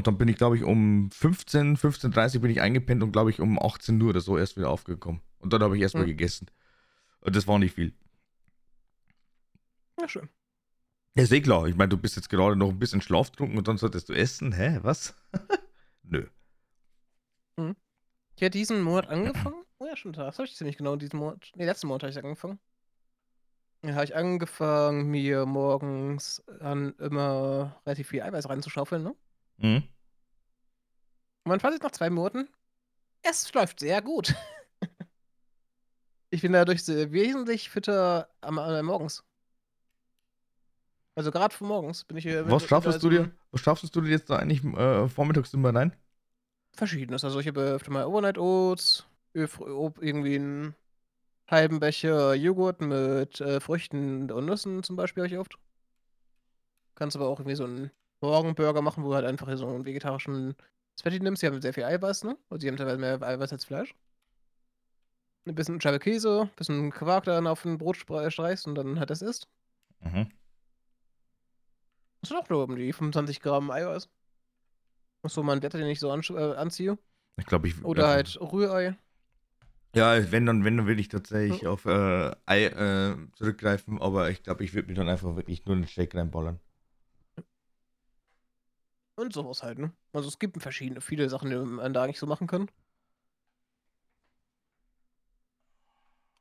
Speaker 1: Und dann bin ich, glaube ich, um 15, 15.30 Uhr bin ich eingepennt und, glaube ich, um 18 Uhr oder so erst wieder aufgekommen. Und dann habe ich erstmal
Speaker 2: Mhm.
Speaker 1: gegessen. Und das war nicht viel.
Speaker 2: Ja, schön.
Speaker 1: Ja, ist eh klar. Ich meine, du bist jetzt gerade noch ein bisschen schlaftrunken und dann solltest du essen. Hä, was? Nö.
Speaker 2: Ich habe diesen Monat angefangen. Oh ja, schon, das habe ich ziemlich genau diesen Monat. Ne, letzten Monat habe ich angefangen. Ja, habe ich angefangen, mir morgens dann immer relativ viel Eiweiß reinzuschaufeln, ne?
Speaker 1: Mhm.
Speaker 2: Und mein Fazit nach zwei Monaten, es läuft sehr gut. ich bin dadurch wesentlich fitter am, äh, morgens. Also gerade für morgens bin ich hier.
Speaker 1: Was schaffst du
Speaker 2: also
Speaker 1: dir? Was schaffst du dir jetzt da eigentlich äh, vormittags immer rein?
Speaker 2: Verschiedenes. Also ich habe öfter mal Overnight Oats, irgendwie einen halben Becher Joghurt mit äh, Früchten und Nüssen zum Beispiel habe ich oft. Kannst aber auch irgendwie so einen Morgenburger machen, wo du halt einfach hier so einen vegetarischen Spaghetti nimmst. Die haben sehr viel Eiweiß, ne? Also die haben teilweise mehr Eiweiß als Fleisch. Ein bisschen Scheibe Käse, ein bisschen Quark dann auf ein Brot streichst und dann halt das isst.
Speaker 1: Mhm.
Speaker 2: Das auch nur um die 25 Gramm Eiweiß. Ist so mein Wert, den ich so ansch- äh, anziehe.
Speaker 1: Ich glaube, ich.
Speaker 2: Oder
Speaker 1: ja,
Speaker 2: halt Rührei.
Speaker 1: Ja, wenn dann, wenn dann will ich tatsächlich
Speaker 2: Hm.
Speaker 1: auf äh, Ei äh, zurückgreifen, aber ich glaube, ich würde mir dann einfach wirklich nur einen Shake reinballern.
Speaker 2: Und sowas halt, ne? Also es gibt verschiedene, viele Sachen, die man da eigentlich so machen kann.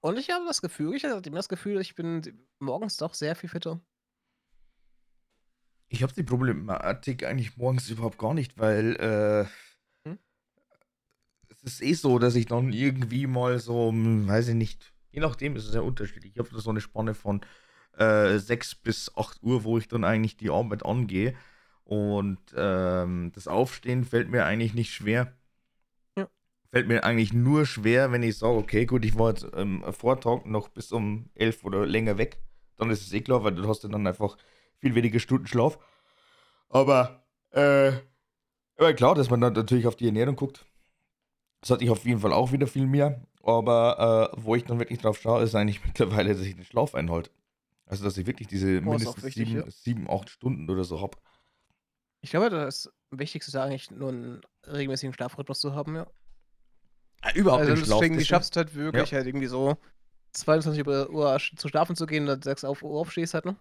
Speaker 2: Und ich habe das Gefühl, ich hatte das Gefühl, ich bin morgens doch sehr viel fitter.
Speaker 1: Ich habe die Problematik eigentlich morgens überhaupt gar nicht, weil äh,
Speaker 2: Hm?
Speaker 1: es ist eh so, dass ich dann irgendwie mal so, hm, weiß ich nicht, je nachdem ist es ja unterschiedlich. Ich habe so eine Spanne von äh, 6 bis 8 Uhr, wo ich dann eigentlich die Arbeit angehe. Und ähm, das Aufstehen fällt mir eigentlich nicht schwer.
Speaker 2: Ja.
Speaker 1: Fällt mir eigentlich nur schwer, wenn ich sage, okay, gut, ich war jetzt ähm, Vortag noch bis um 11 oder länger weg. Dann ist es eh klar, weil du hast dann einfach viel weniger Stunden Schlaf. Aber, äh, aber klar, dass man dann natürlich auf die Ernährung guckt. Das hatte ich auf jeden Fall auch wieder viel mehr. Aber äh, wo ich dann wirklich drauf schaue, ist eigentlich mittlerweile, dass ich den Schlaf einhalte. Also, dass ich wirklich diese
Speaker 2: Boah,
Speaker 1: mindestens
Speaker 2: wichtig,
Speaker 1: sieben,
Speaker 2: ja.
Speaker 1: sieben, acht Stunden oder so habe.
Speaker 2: Ich glaube, das Wichtigste ist eigentlich nur einen regelmäßigen Schlafrhythmus zu haben, ja.
Speaker 1: überhaupt
Speaker 2: Also du
Speaker 1: Schlaf.
Speaker 2: es
Speaker 1: deswegen-
Speaker 2: schaffst, halt wirklich halt irgendwie so 22 Uhr zu schlafen zu gehen, dann 6 auf Uhr aufstehst halt, ne?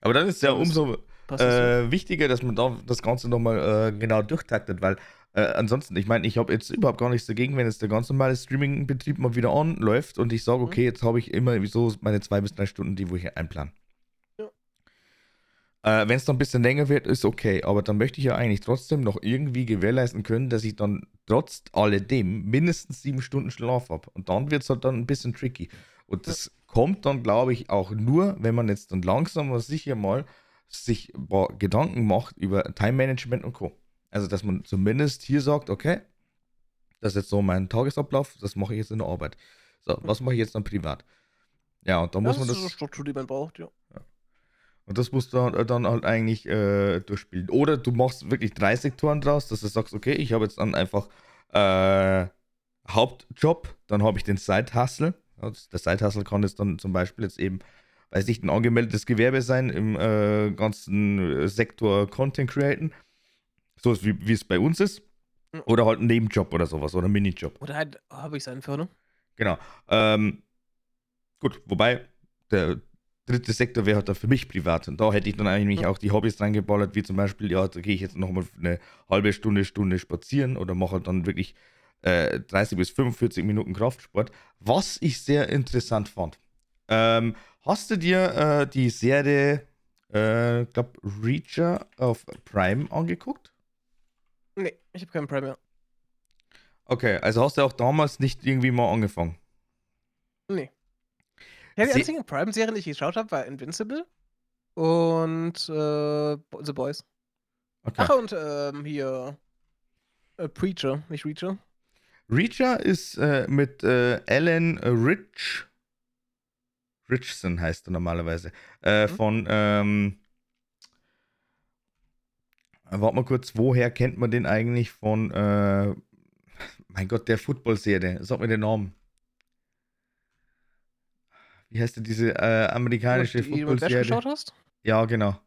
Speaker 1: Aber dann ist ja
Speaker 2: dann ist-
Speaker 1: umso äh, wichtiger, dass man da das Ganze nochmal äh, genau durchtaktet, weil äh, ansonsten, ich meine, ich habe jetzt überhaupt gar nichts dagegen, wenn jetzt der ganz normale Streaming-Betrieb mal wieder anläuft und ich sage,
Speaker 2: Mhm.
Speaker 1: okay, jetzt habe ich immer so meine zwei bis drei Stunden, die wo ich einplan.
Speaker 2: Ja.
Speaker 1: Äh, wenn es dann ein bisschen länger wird, ist okay, aber dann möchte ich ja eigentlich trotzdem noch irgendwie gewährleisten können, dass ich dann trotz alledem mindestens sieben Stunden Schlaf habe. Und dann wird es halt dann ein bisschen tricky. Und das kommt dann, glaube ich, auch nur, wenn man jetzt dann langsam aber sicher mal sich ein paar Gedanken macht über Time Management und Co. Also, dass man zumindest hier sagt, okay, das ist jetzt so mein Tagesablauf, das mache ich jetzt in der Arbeit. So, was mache ich jetzt dann privat? Ja, und da muss
Speaker 2: das
Speaker 1: man
Speaker 2: ist
Speaker 1: das.
Speaker 2: so eine Struktur, die man braucht, ja.
Speaker 1: Und das musst du dann, halt eigentlich äh, durchspielen. Oder du machst wirklich drei Sektoren draus, dass du sagst, okay, ich habe jetzt dann einfach äh, Hauptjob, dann habe ich den Side-Hustle. Der Side-Hustle kann jetzt dann zum Beispiel jetzt eben, weiß nicht, ein angemeldetes Gewerbe sein im äh, ganzen äh, Sektor Content Createn. So ist, wie, wie es bei uns ist. Oder halt ein Nebenjob oder sowas oder ein Minijob.
Speaker 2: Oder halt Hobbys einfach, ne?
Speaker 1: Genau. Ähm, gut, wobei der dritte Sektor wäre halt da für mich privat. Und da hätte ich dann eigentlich auch die Hobbys reingeballert, wie zum Beispiel, ja, da gehe ich jetzt nochmal eine halbe Stunde, Stunde spazieren oder mache halt dann wirklich äh, 30 bis 45 Minuten Kraftsport, was ich sehr interessant fand. Ähm, hast du dir äh, die Serie, äh, glaube Reacher auf Prime angeguckt?
Speaker 2: Nee, ich habe keinen Prime mehr.
Speaker 1: Okay, also hast du auch damals nicht irgendwie mal angefangen.
Speaker 2: Nee. Ja, die einzigen Prime-Serien, die ich geschaut habe, war Invincible und äh, The Boys.
Speaker 1: Okay.
Speaker 2: Ach, und ähm, hier äh, Preacher, nicht Reacher.
Speaker 1: Reacher ist äh, mit äh, Alan Rich. Richson heißt er normalerweise. Äh,
Speaker 2: Mhm.
Speaker 1: Von, ähm, warte mal kurz, woher kennt man den eigentlich von, äh, mein Gott, der Football-Serie? Sag mir den Namen. Wie heißt denn diese äh, amerikanische
Speaker 2: die, die du mit Bash
Speaker 1: Football-Serie?
Speaker 2: geschaut hast?
Speaker 1: Ja, genau.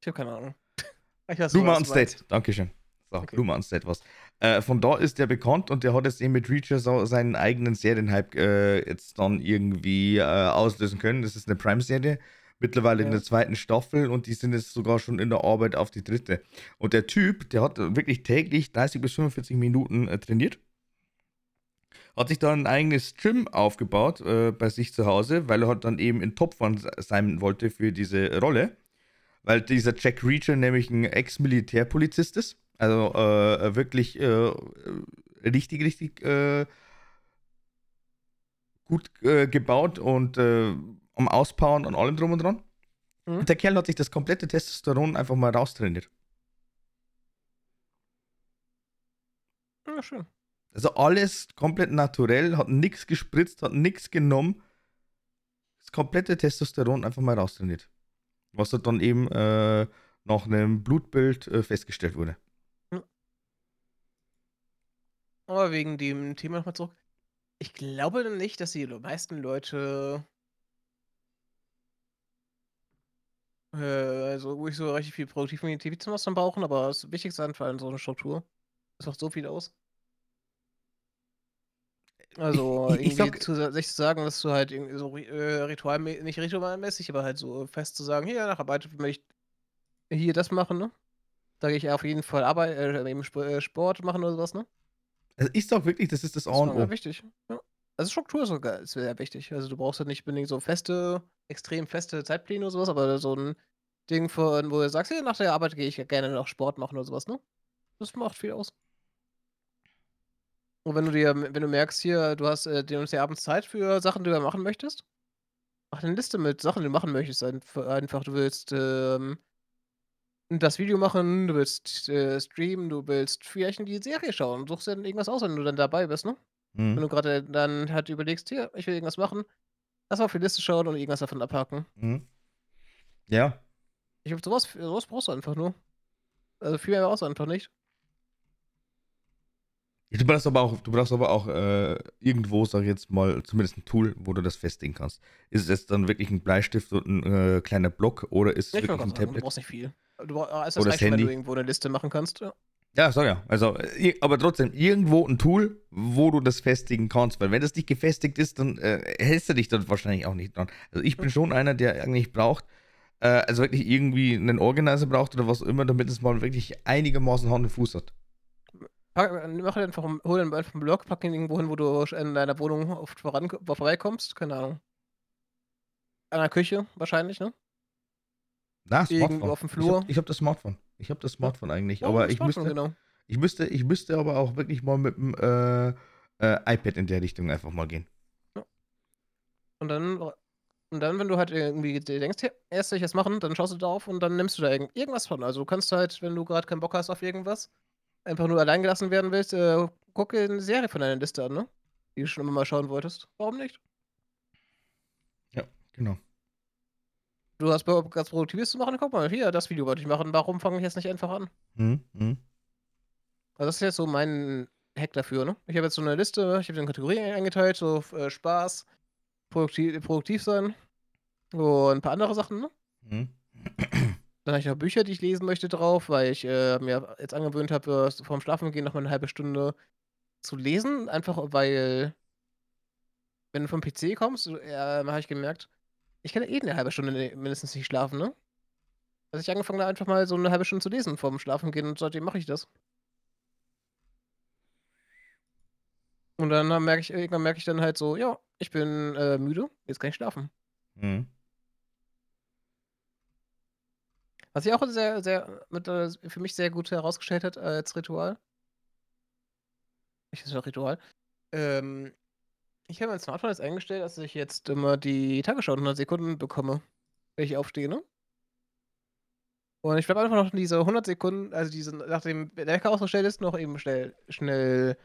Speaker 2: Ich habe keine Ahnung. Ich weiß,
Speaker 1: Blue Mountain. State, Dankeschön. So,
Speaker 2: Okay.
Speaker 1: Blue Mountain State was. Äh, von da ist der bekannt und der hat jetzt eben mit Reacher so seinen eigenen Serienhype äh, jetzt dann irgendwie äh, auslösen können. Das ist eine Prime-Serie, mittlerweile in
Speaker 2: Ja.
Speaker 1: der zweiten Staffel und die sind jetzt sogar schon in der Arbeit auf die dritte. Und der Typ, der hat wirklich täglich 30 bis 45 Minuten äh, trainiert. Hat sich dann ein eigenes Gym aufgebaut äh, bei sich zu Hause, weil er halt dann eben in Topform sein wollte für diese Rolle. Weil dieser Jack Reacher nämlich ein Ex-Militärpolizist ist. Also äh, wirklich äh, richtig, richtig äh, gut äh, gebaut und äh, am Auspowern und allem drum und dran.
Speaker 2: Mhm.
Speaker 1: Und der Kerl hat sich das komplette Testosteron einfach mal raustrainiert.
Speaker 2: Ja, schön.
Speaker 1: Also alles komplett naturell, hat nichts gespritzt, hat nichts genommen. Das komplette Testosteron einfach mal raustrainiert. Was halt dann eben äh, nach einem Blutbild äh, festgestellt wurde.
Speaker 2: Aber wegen dem Thema nochmal zurück. Ich glaube nicht, dass die meisten Leute äh, also ruhig so richtig viel Produktivität zum dann brauchen, aber das Wichtigste an so eine Struktur. Das macht so viel aus. Also
Speaker 1: ich- ich
Speaker 2: irgendwie
Speaker 1: sag-
Speaker 2: zu, sich zu sagen, dass du halt irgendwie so äh, ritual nicht ritualmäßig, aber halt so fest zu sagen, hier nach Arbeit möchte ich hier das machen, ne? Sage ich auf jeden Fall Arbeit, äh, eben äh, Sport machen oder sowas, ne?
Speaker 1: Also ich sag wirklich, das ist das A
Speaker 2: Das
Speaker 1: und
Speaker 2: ist
Speaker 1: O.
Speaker 2: mal wichtig. Ja. Also Struktur ist sogar ist sehr wichtig. Also du brauchst halt nicht unbedingt so feste, extrem feste Zeitpläne oder sowas, aber so ein Ding von, wo du sagst, hey, nach der Arbeit gehe ich ja gerne noch Sport machen oder sowas, ne? Das macht viel aus. Und wenn du dir, wenn du merkst hier, du hast äh, dir dir abends Zeit für Sachen, die du machen möchtest, mach eine Liste mit Sachen, die du machen möchtest. Einf- Einfach, du willst ähm, das Video machen, du willst äh, streamen, du willst vielleicht die Serie schauen. Suchst dir dann irgendwas aus, wenn du dann dabei bist, ne? Wenn
Speaker 1: Mhm.
Speaker 2: du gerade dann halt überlegst, hier, ich will irgendwas machen, lass mal auf die Liste schauen und irgendwas davon abhaken.
Speaker 1: Mhm. Ja.
Speaker 2: Ich glaube, sowas, sowas brauchst du einfach nur. Also viel mehr brauchst du einfach nicht.
Speaker 1: Du brauchst aber auch, du brauchst aber auch äh, irgendwo, sag ich jetzt mal, zumindest ein Tool, wo du das festlegen kannst. Ist es jetzt dann wirklich ein Bleistift und ein äh, kleiner Block oder ist es
Speaker 2: Ich
Speaker 1: wirklich ein
Speaker 2: sagen, du
Speaker 1: Tablet?
Speaker 2: brauchst nicht viel. Du brauchst, also das
Speaker 1: Oder das
Speaker 2: reicht wenn du irgendwo eine Liste machen kannst. Ja.
Speaker 1: Ja, sag ja. Also, aber trotzdem, irgendwo ein Tool, wo du das festigen kannst. Weil wenn das nicht gefestigt ist, dann äh, hältst du dich dann wahrscheinlich auch nicht dran. Also ich bin schon einer, der eigentlich braucht, äh, also wirklich irgendwie einen Organizer braucht oder was auch immer, damit es mal wirklich einigermaßen Hand und Fuß hat.
Speaker 2: Äh, mach dir einfach, hol den einfach einen Block, pack ihn irgendwo hin, wo du in deiner Wohnung oft voran, vorbeikommst. Keine Ahnung. An der Küche wahrscheinlich, ne?
Speaker 1: Na,
Speaker 2: Irgendwo
Speaker 1: Smartphone.
Speaker 2: auf dem
Speaker 1: Ich
Speaker 2: Flur.
Speaker 1: habe hab das Smartphone. Ich habe das Smartphone eigentlich.
Speaker 2: Ja,
Speaker 1: aber ich müsste,
Speaker 2: genau.
Speaker 1: ich, müsste, ich müsste aber auch wirklich mal mit dem äh, äh, iPad in der Richtung einfach mal gehen.
Speaker 2: Und dann, und dann, wenn du halt irgendwie dir denkst, hey, erst will ich das machen, dann schaust du drauf und dann nimmst du da irgend, irgendwas von. Also du kannst halt, wenn du gerade keinen Bock hast auf irgendwas, einfach nur allein gelassen werden willst, äh, guck dir eine Serie von deiner Liste an, ne? Die du schon immer mal schauen wolltest. Warum nicht?
Speaker 1: Genau.
Speaker 2: Du hast Bock, ganz Produktives zu machen, guck mal, hier, das Video wollte ich machen, warum fange ich jetzt nicht einfach an?
Speaker 1: Mhm. Mhm.
Speaker 2: Also das ist jetzt so mein Hack dafür, ne? Ich habe jetzt so eine Liste, ich habe den Kategorien eingeteilt, so äh, Spaß, produktiv, produktiv sein und ein paar andere Sachen, ne?
Speaker 1: Mhm.
Speaker 2: Dann habe ich noch Bücher, die ich lesen möchte, drauf, weil ich äh, mir jetzt angewöhnt habe, äh, vorm Schlafengehen noch mal eine halbe Stunde zu lesen. Einfach weil, wenn du vom PC kommst, äh, habe ich gemerkt, ich kann eh eine halbe Stunde mindestens nicht schlafen, ne? Also ich angefangen habe, einfach mal so eine halbe Stunde zu lesen vorm Schlafengehen und seitdem mache ich das. Und dann merke ich, irgendwann merke ich dann halt so, ja, ich bin äh, müde, jetzt kann ich schlafen.
Speaker 1: Mhm.
Speaker 2: Was sich auch sehr, sehr, mit, äh, für mich sehr gut herausgestellt hat als Ritual. Ich ist Ritual. Ähm, ich habe mein Smartphone jetzt eingestellt, dass ich jetzt immer die Tagesschau in 100 Sekunden bekomme, wenn ich aufstehe, ne? Und ich bleibe einfach noch diese 100 Sekunden, also diese, nachdem der Wecker ausgestellt ist, noch eben schnell, schnell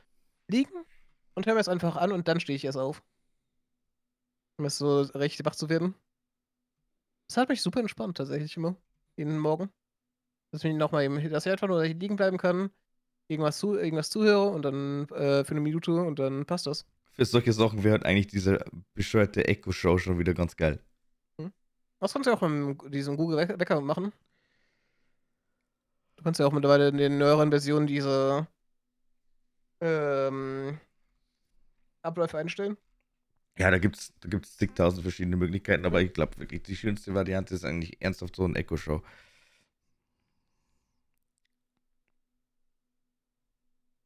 Speaker 2: liegen und höre mir das einfach an und dann stehe ich erst auf. Um es so recht wach zu werden. Das hat mich super entspannt, tatsächlich immer. Jeden Morgen. Dass ich nochmal eben, dass ich einfach nur liegen bleiben kann, irgendwas, zu, irgendwas zuhöre und dann äh, für eine Minute und dann passt das.
Speaker 1: Für solche Sachen wäre halt eigentlich diese bescheuerte Echo-Show schon wieder ganz geil.
Speaker 2: Was kannst du auch mit diesem Google Weck- Wecker machen? Du kannst ja auch mittlerweile in den neueren Versionen diese ähm, Abläufe einstellen.
Speaker 1: Ja, da gibt's da gibt's zigtausend verschiedene Möglichkeiten, aber ich glaube wirklich, die schönste Variante ist eigentlich ernsthaft so ein Echo Show.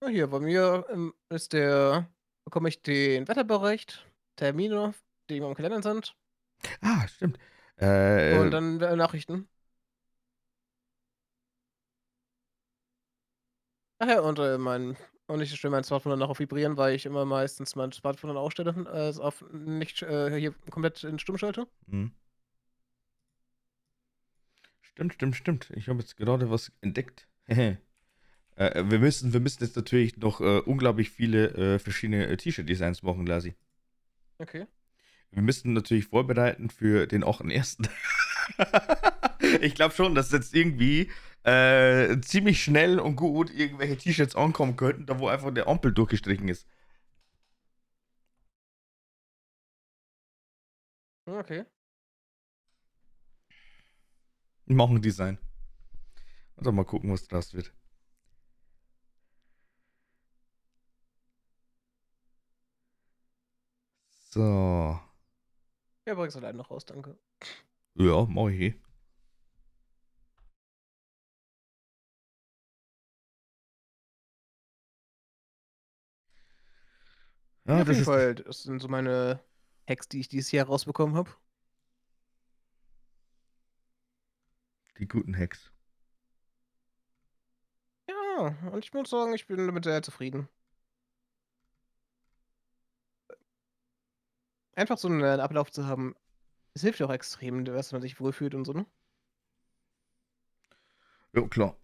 Speaker 2: Ja, hier bei mir, ähm, ist der bekomme ich den Wetterbericht, Termine, die meinem Kalender sind.
Speaker 1: Ah, stimmt.
Speaker 2: Und
Speaker 1: Äh,
Speaker 2: dann, äh, Nachrichten. Ach ja, und, äh, mein und ich stelle mein Smartphone dann auch auf Vibrieren, weil ich immer meistens mein Smartphone dann ausstelle, äh, auf nicht äh, hier komplett in stumm schalte.
Speaker 1: mhm. Stimmt, stimmt, stimmt. Ich habe jetzt gerade was entdeckt. Äh, wir müssen wir müssen jetzt natürlich noch, äh, unglaublich viele, äh, verschiedene, äh, T-Shirt-Designs machen, Lasi.
Speaker 2: Okay.
Speaker 1: Wir müssen natürlich vorbereiten für den 8.1. Ich glaube schon, dass jetzt irgendwie, äh, ziemlich schnell und gut irgendwelche T-Shirts ankommen könnten, da wo einfach der Ampel durchgestrichen ist.
Speaker 2: Okay.
Speaker 1: Ich mache 'n Design. Also, mal gucken, was draus wird. So.
Speaker 2: Ja, bring's allein noch raus, danke.
Speaker 1: Ja, mache ich
Speaker 2: Ja,
Speaker 1: Ja,
Speaker 2: auf
Speaker 1: das
Speaker 2: jeden
Speaker 1: ist
Speaker 2: Fall, das sind so meine Hacks, die ich dieses Jahr rausbekommen habe.
Speaker 1: Die guten Hacks.
Speaker 2: Ja, und ich muss sagen, ich bin damit sehr zufrieden. Einfach so 'n äh, Ablauf zu haben, es hilft ja auch extrem, dass man sich wohlfühlt und so, ne?
Speaker 1: Jo, klar.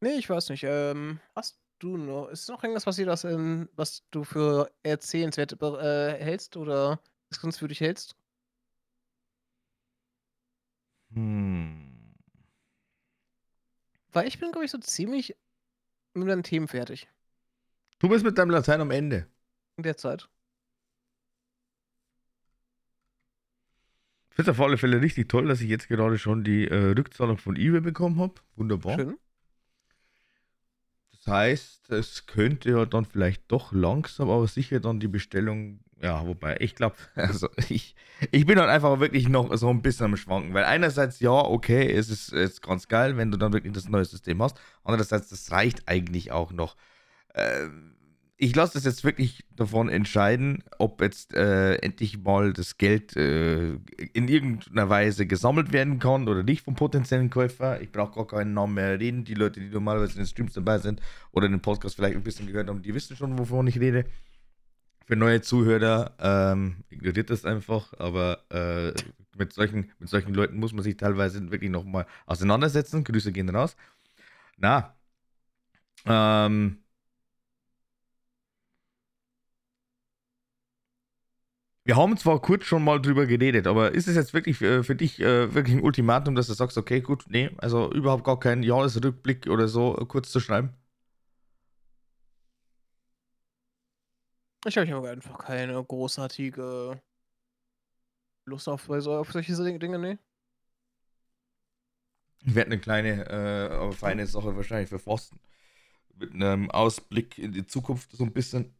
Speaker 2: Ne, ich weiß nicht. Ähm, hast du noch ist noch irgendwas passiert, was, ähm was du für erzählenswert äh, hältst oder diskussionswürdig hältst?
Speaker 1: Hm.
Speaker 2: Weil ich bin, glaube ich, so ziemlich mit meinen Themen fertig.
Speaker 1: Du bist mit deinem Latein am Ende.
Speaker 2: In der Zeit.
Speaker 1: Ich finde es auf alle Fälle richtig toll, dass ich jetzt gerade schon die, äh, Rückzahlung von eBay bekommen habe. Wunderbar.
Speaker 2: Schön.
Speaker 1: Heißt, es könnte ja dann vielleicht doch langsam, aber sicher dann die Bestellung ja, wobei, ich glaube, also ich ich bin halt einfach wirklich noch so 'n bisschen am Schwanken, weil einerseits, ja, okay, es ist ist ganz geil, wenn du dann wirklich das neue System hast. Andererseits, das reicht eigentlich auch noch. Ähm, ich lasse das jetzt wirklich davon entscheiden, ob jetzt, äh, endlich mal das Geld, äh, in irgend 'ner Weise gesammelt werden kann oder nicht vom potenziellen Käufer. Ich brauche gar keinen Namen mehr reden. Die Leute, die normalerweise in den Streams dabei sind oder den Podcast vielleicht 'n bisschen gehört haben, die wissen schon, wovon ich rede. Für neue Zuhörer, ähm, ignoriert das einfach, aber, äh, mit solchen mit solchen Leuten muss man sich teilweise wirklich noch mal auseinandersetzen. Grüße gehen raus. Na ähm wir haben zwar kurz schon mal drüber geredet, aber ist es jetzt wirklich, äh, für dich, äh, wirklich 'n Ultimatum, dass du sagst: „Okay, gut, ne, also überhaupt gar keinen Jahresrückblick oder so, äh, kurz zu schreiben?“
Speaker 2: Ich habe einfach keine großartige Lust auf bei so auf solche Dinge, ne?
Speaker 1: Ich werde 'ne kleine, äh, aber feine Sache wahrscheinlich verfassen. Mit 'nem Ausblick in die Zukunft so 'n bisschen.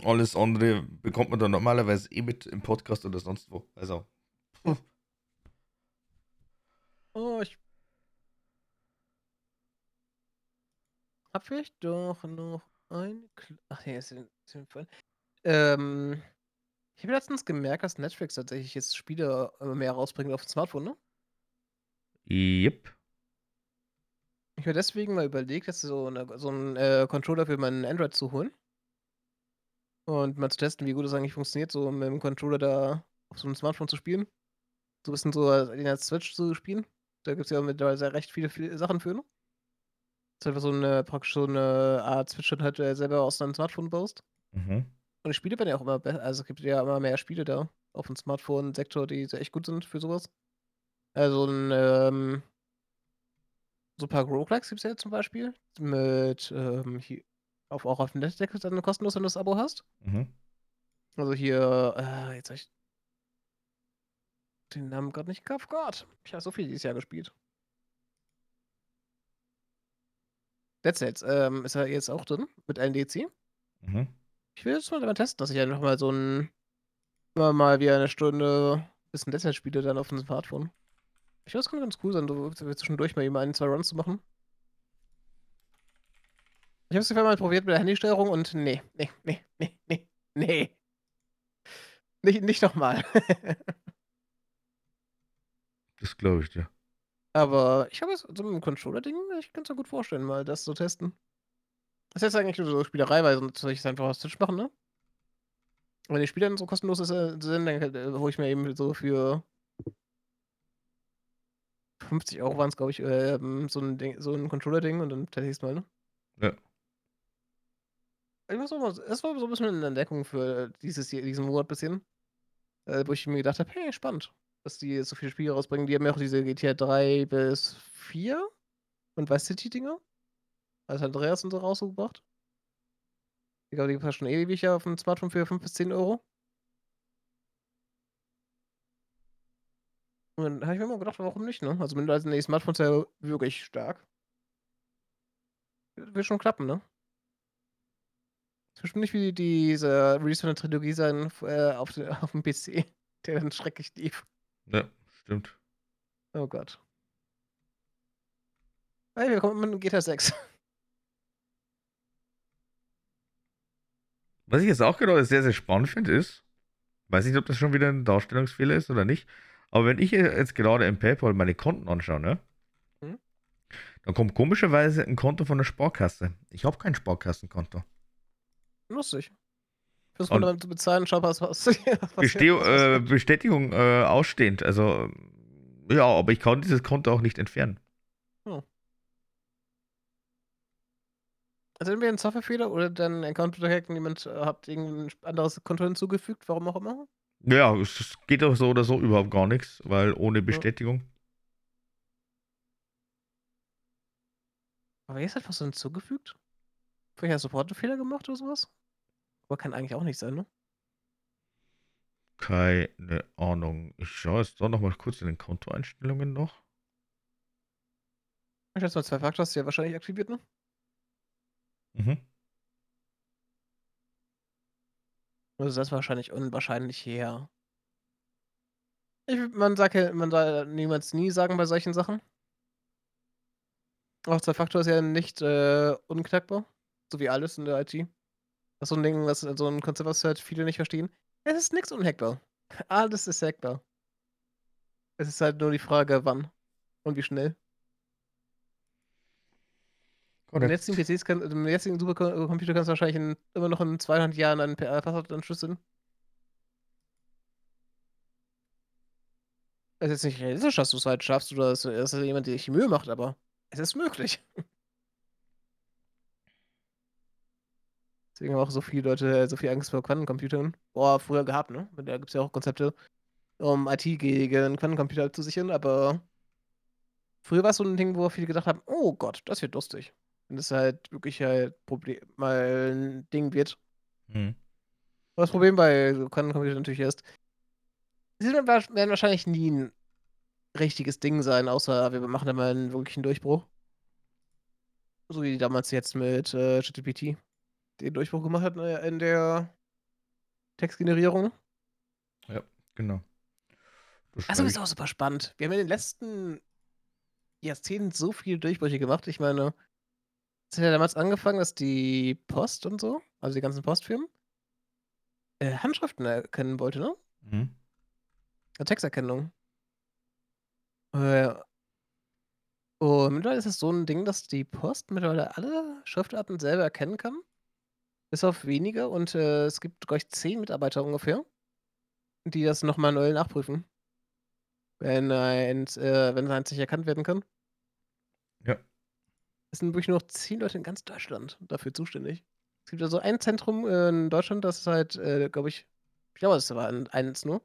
Speaker 1: Alles andere bekommt man dann normalerweise eh mit im Podcast oder sonst wo. Also.
Speaker 2: Oh, ich habe vielleicht doch noch eine Kl ach ja, ist ähm, ich habe letztens gemerkt, dass Netflix tatsächlich jetzt Spiele immer mehr rausbringt aufm Smartphone, ne?
Speaker 1: Jep.
Speaker 2: Ich habe deswegen mal überlegt, jetzt so 'ne so 'n, äh, Controller für meinen Android zu holen. Und mal zu testen, wie gut das eigentlich funktioniert, so mit dem Controller da auf so 'nem Smartphone zu spielen. So bisschen so in der Switch zu spielen. Da gibt's ja mittlerweile sehr recht viele viele Sachen für, ne? Ist einfach so 'ne praktisch so 'ne Art Switch, du halt, äh, selber aus deinem Smartphone baust.
Speaker 1: Mhm.
Speaker 2: Und die Spiele werden ja auch immer be also, es gibt ja immer mehr Spiele da aufm Smartphone-Sektor, die so echt gut sind für so was. Also 'n, ähm so paar Roguelikes gibt's ja jetzt zum Beispiel mit, ähm, hi auf auch auf Netflix dann kostenlos, wenn du das Abo hast.
Speaker 1: Mhm.
Speaker 2: Also hier, äh, jetzt habe ich den Namen gerade nicht Kopf. Gott, ich habe so viel dieses Jahr gespielt. Dead Cells, ähm, ist er jetzt auch drin mit allen DLC?
Speaker 1: Mhm.
Speaker 2: Ich will jetzt mal testen, dass ich einfach mal so 'n immer mal wieder 'ne Stunde bisschen Dead Cells spiele dann auf dem Smartphone. Ich glaube, das könnte ganz cool sein, so zwischendurch mal eben 1, 2 Runs zu machen. Ich habe es mal probiert mit der Handysteuerung und ne, ne, ne, ne, ne, ne. Nicht nicht noch mal.
Speaker 1: Das glaube ich dir.
Speaker 2: Aber ich habe jetzt so mit dem Controller-Ding ich kann's mir gut vorstellen, mal das zu testen. Das ist jetzt eigentlich nur so Spielerei, weil sonst soll ich's einfach auf Twitch machen, ne? Wenn die Spiele dann so kostenlos äh, sind, dann äh, hole ich mir eben so für 50 € waren's, glaube ich, ähm, so 'n Ding so 'n Controller-Ding und dann teste ich's mal, ne?
Speaker 1: Ja.
Speaker 2: Es war so 'n bisschen 'ne Entdeckung für dieses Jahr diesen Monat bisschen, äh, wo ich mir gedacht habe: „Hey, spannend, dass die so viele Spiele rausbringen.“ Die haben ja auch diese GTA 3 bis 4 und Vice City-Dinger. San Andreas und so rausgebracht. Ich glaube, die gibt's ja schon ewig ja aufm Smartphone für 5 bis 10 €. Und dann habe ich mir immer gedacht: „Warum nicht“, ne? Also, mittlerweile sind die Smartphones ja wirklich stark. Wird schon klappen, ne? Bestimmt nicht wie dieser Release von der Trilogie sein äh, auf de aufm PC, der dann schrecklich lief.
Speaker 1: Ja, stimmt.
Speaker 2: Oh Gott. Hey, willkommen in GTA 6.
Speaker 1: Was ich jetzt auch gerade sehr, sehr spannend finde, ist weiß nicht, ob das schon wieder 'n Darstellungsfehler ist oder nicht, aber wenn ich, jetzt gerade im PayPal meine Konten anschaue, ne?
Speaker 2: Mhm.
Speaker 1: Dann kommt komischerweise 'n Konto von der Sparkasse. Ich habe kein Sparkassenkonto.
Speaker 2: Lustig. Mal
Speaker 1: Und
Speaker 2: damit zu bezahlen, schau was was
Speaker 1: Besteh äh, Bestätigung, äh, ausstehend. Also, ja, aber ich kann dieses Konto auch nicht entfernen.
Speaker 2: Oh. Also, entweder 'n Softwarefehler oder dein Account wurde gehackt und jemand, äh, hat irgend 'n anderes Konto hinzugefügt, warum auch immer.
Speaker 1: Ja, es geht auch so oder so überhaupt gar nix, weil ohne
Speaker 2: Ja.
Speaker 1: Bestätigung
Speaker 2: Aber jetzt einfach so hinzugefügt? Vielleicht Support 'n Fehler gemacht oder so was? Aber kann eigentlich auch nicht sein, ne?
Speaker 1: Keine Ahnung. Ich schaue jetzt doch noch mal kurz in den Kontoeinstellungen noch.
Speaker 2: Ich schätze mal, Zwei-Faktor hast du ja wahrscheinlich aktiviert, ne?
Speaker 1: Mhm.
Speaker 2: Also, das ist wahrscheinlich unwahrscheinlich eher. Ich man sagt ja man soll niemals nie sagen bei solchen Sachen. Auch Zwei-Faktor ist ja nicht, äh, unknackbar, so wie alles in der IT. Das ist so 'n Ding, was so 'n Konzept, was halt viele nicht verstehen. Es ist nix unhackbar. Alles ist hackbar. Es ist halt nur die Frage, wann und wie schnell. Mit den jetzigen. PCs kann dem jetzigen Superco äh, Computer kannst du wahrscheinlich in immer noch in 200 Jahren ein P äh, Passwort entschlüsseln. Es ist nicht realistisch, dass du's halt schaffst oder dass dass da jemand sich die Mühe macht, aber es ist möglich. Deswegen haben auch so viele Leute so viel Angst vor Quantencomputern. Boah, früher gehabt, ne? Da gibt's ja auch Konzepte, um IT gegen Quantencomputer abzusichern, aber früher war's so 'n Ding, wo viele gedacht haben: „Oh Gott, das wird lustig.“ Wenn das halt wirklich halt Proble mal 'n Ding wird.
Speaker 1: Mhm.
Speaker 2: Das Problem bei Quantencomputern natürlich ist sie werden wahrsch werden wahrscheinlich nie 'n richtiges Ding sein, außer wir machen da mal 'n wirklichen Durchbruch. So wie damals jetzt mit, äh, ChatGPT, den Durchbruch gemacht hat, ne, in der Textgenerierung.
Speaker 1: Ja, genau.
Speaker 2: Also, ist auch super spannend. Wir haben in den letzten Jahrzehnten so viele Durchbrüche gemacht. Ich meine, es hat ja damals angefangen, dass die Post und so, also die ganzen Postfirmen äh, Handschriften erkennen wollte, ne?
Speaker 1: Mhm.
Speaker 2: Äh, Texterkennung. Äh und mittlerweile ist es so 'n Ding, dass die Post mittlerweile alle Schriftarten selber erkennen kann, bis auf wenige und, äh, es gibt, glaube ich, 10 Mitarbeiter ungefähr, die das noch manuell nachprüfen. Wenn eins äh, wenn eins nicht erkannt werden kann.
Speaker 1: Ja.
Speaker 2: Es sind wirklich nur noch 10 Leute in ganz Deutschland dafür zuständig. Es gibt ja so ein Zentrum in Deutschland, das halt, äh, glaube ich ich glaube, das war ein eins nur,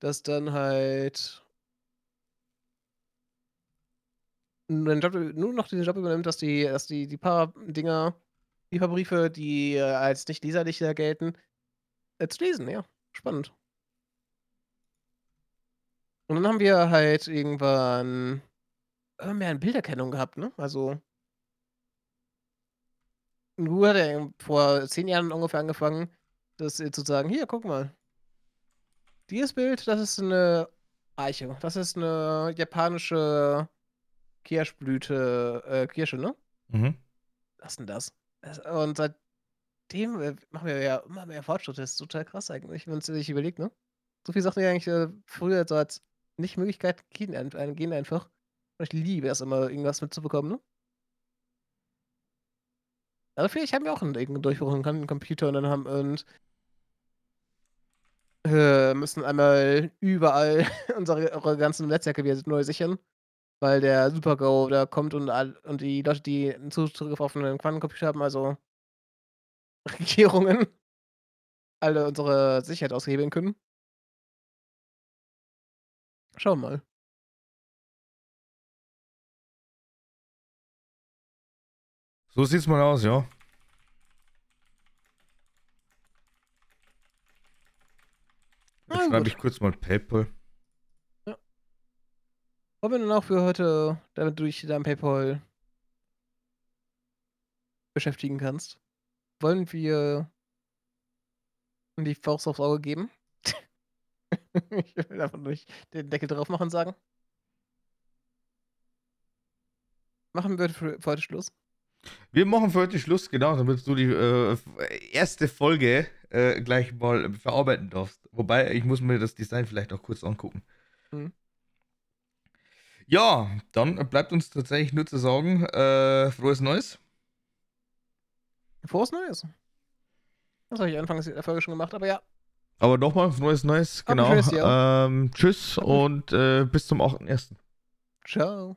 Speaker 2: das dann halt nur noch den Job übernimmt, dass die dass die die paar Dinger die paar Briefe, die, äh, als nicht leserlich gelten, äh, zu lesen, ja. Spannend. Und dann haben wir halt irgendwann immer mehr 'n Bilderkennung gehabt, ne? Also Nur hat er vor 10 Jahren ungefähr angefangen, das zu sagen: „Hier, guck mal.“ „Dieses Bild, das ist 'ne Eiche. Das ist 'ne japanische Kirschblüte äh, Kirsche, ne?“
Speaker 1: Mhm.
Speaker 2: „Was 'n das?“ Das und seitdem, äh, machen wir ja immer mehr Fortschritte. Das ist total krass eigentlich, wenn man sich überlegt, ne? So viele Sachen, die eigentlich, äh, früher so als Nicht-Möglichkeit gehen ein äh, gehen einfach. Und ich liebe es immer, irgendwas mitzubekommen, ne? Aber vielleicht haben wir auch 'n irgendeinen Durchbruch und können 'n Computer und dann haben und äh, müssen einmal überall unsere eure ganzen Netzwerke wieder neu sichern, weil der Super-GAU da kommt und all und die Leute, die 'n Zugriff auf 'nen Quantencomputer haben, also Regierungen alle unsere Sicherheit aushebeln können. Schauen wir mal.
Speaker 1: So sieht's mal aus, ja.
Speaker 2: Na
Speaker 1: Jetzt schreibe
Speaker 2: gut.
Speaker 1: ich kurz mal PayPal.
Speaker 2: Wollen wir dann auch für heute, damit du dich da PayPal beschäftigen kannst, wollen wir die Faust aufs Auge geben? Ich will einfach nicht den Deckel drauf machen sagen. Machen wir für heute Schluss?
Speaker 1: Wir machen für heute Schluss, genau, damit du die, äh, erste Folge, äh, gleich mal verarbeiten darfst. Wobei, ich muss mir das Design vielleicht auch kurz angucken.
Speaker 2: Mhm.
Speaker 1: Ja, dann bleibt uns tatsächlich nur zu sagen, äh, frohes Neues.
Speaker 2: Frohes Neues. Das habe ich anfangs der Folge schon gemacht, aber ja.
Speaker 1: Aber nochmal, frohes Neues, genau.
Speaker 2: Jahr.
Speaker 1: Ähm, tschüss und, äh, bis zum 8.1.
Speaker 2: Tschau.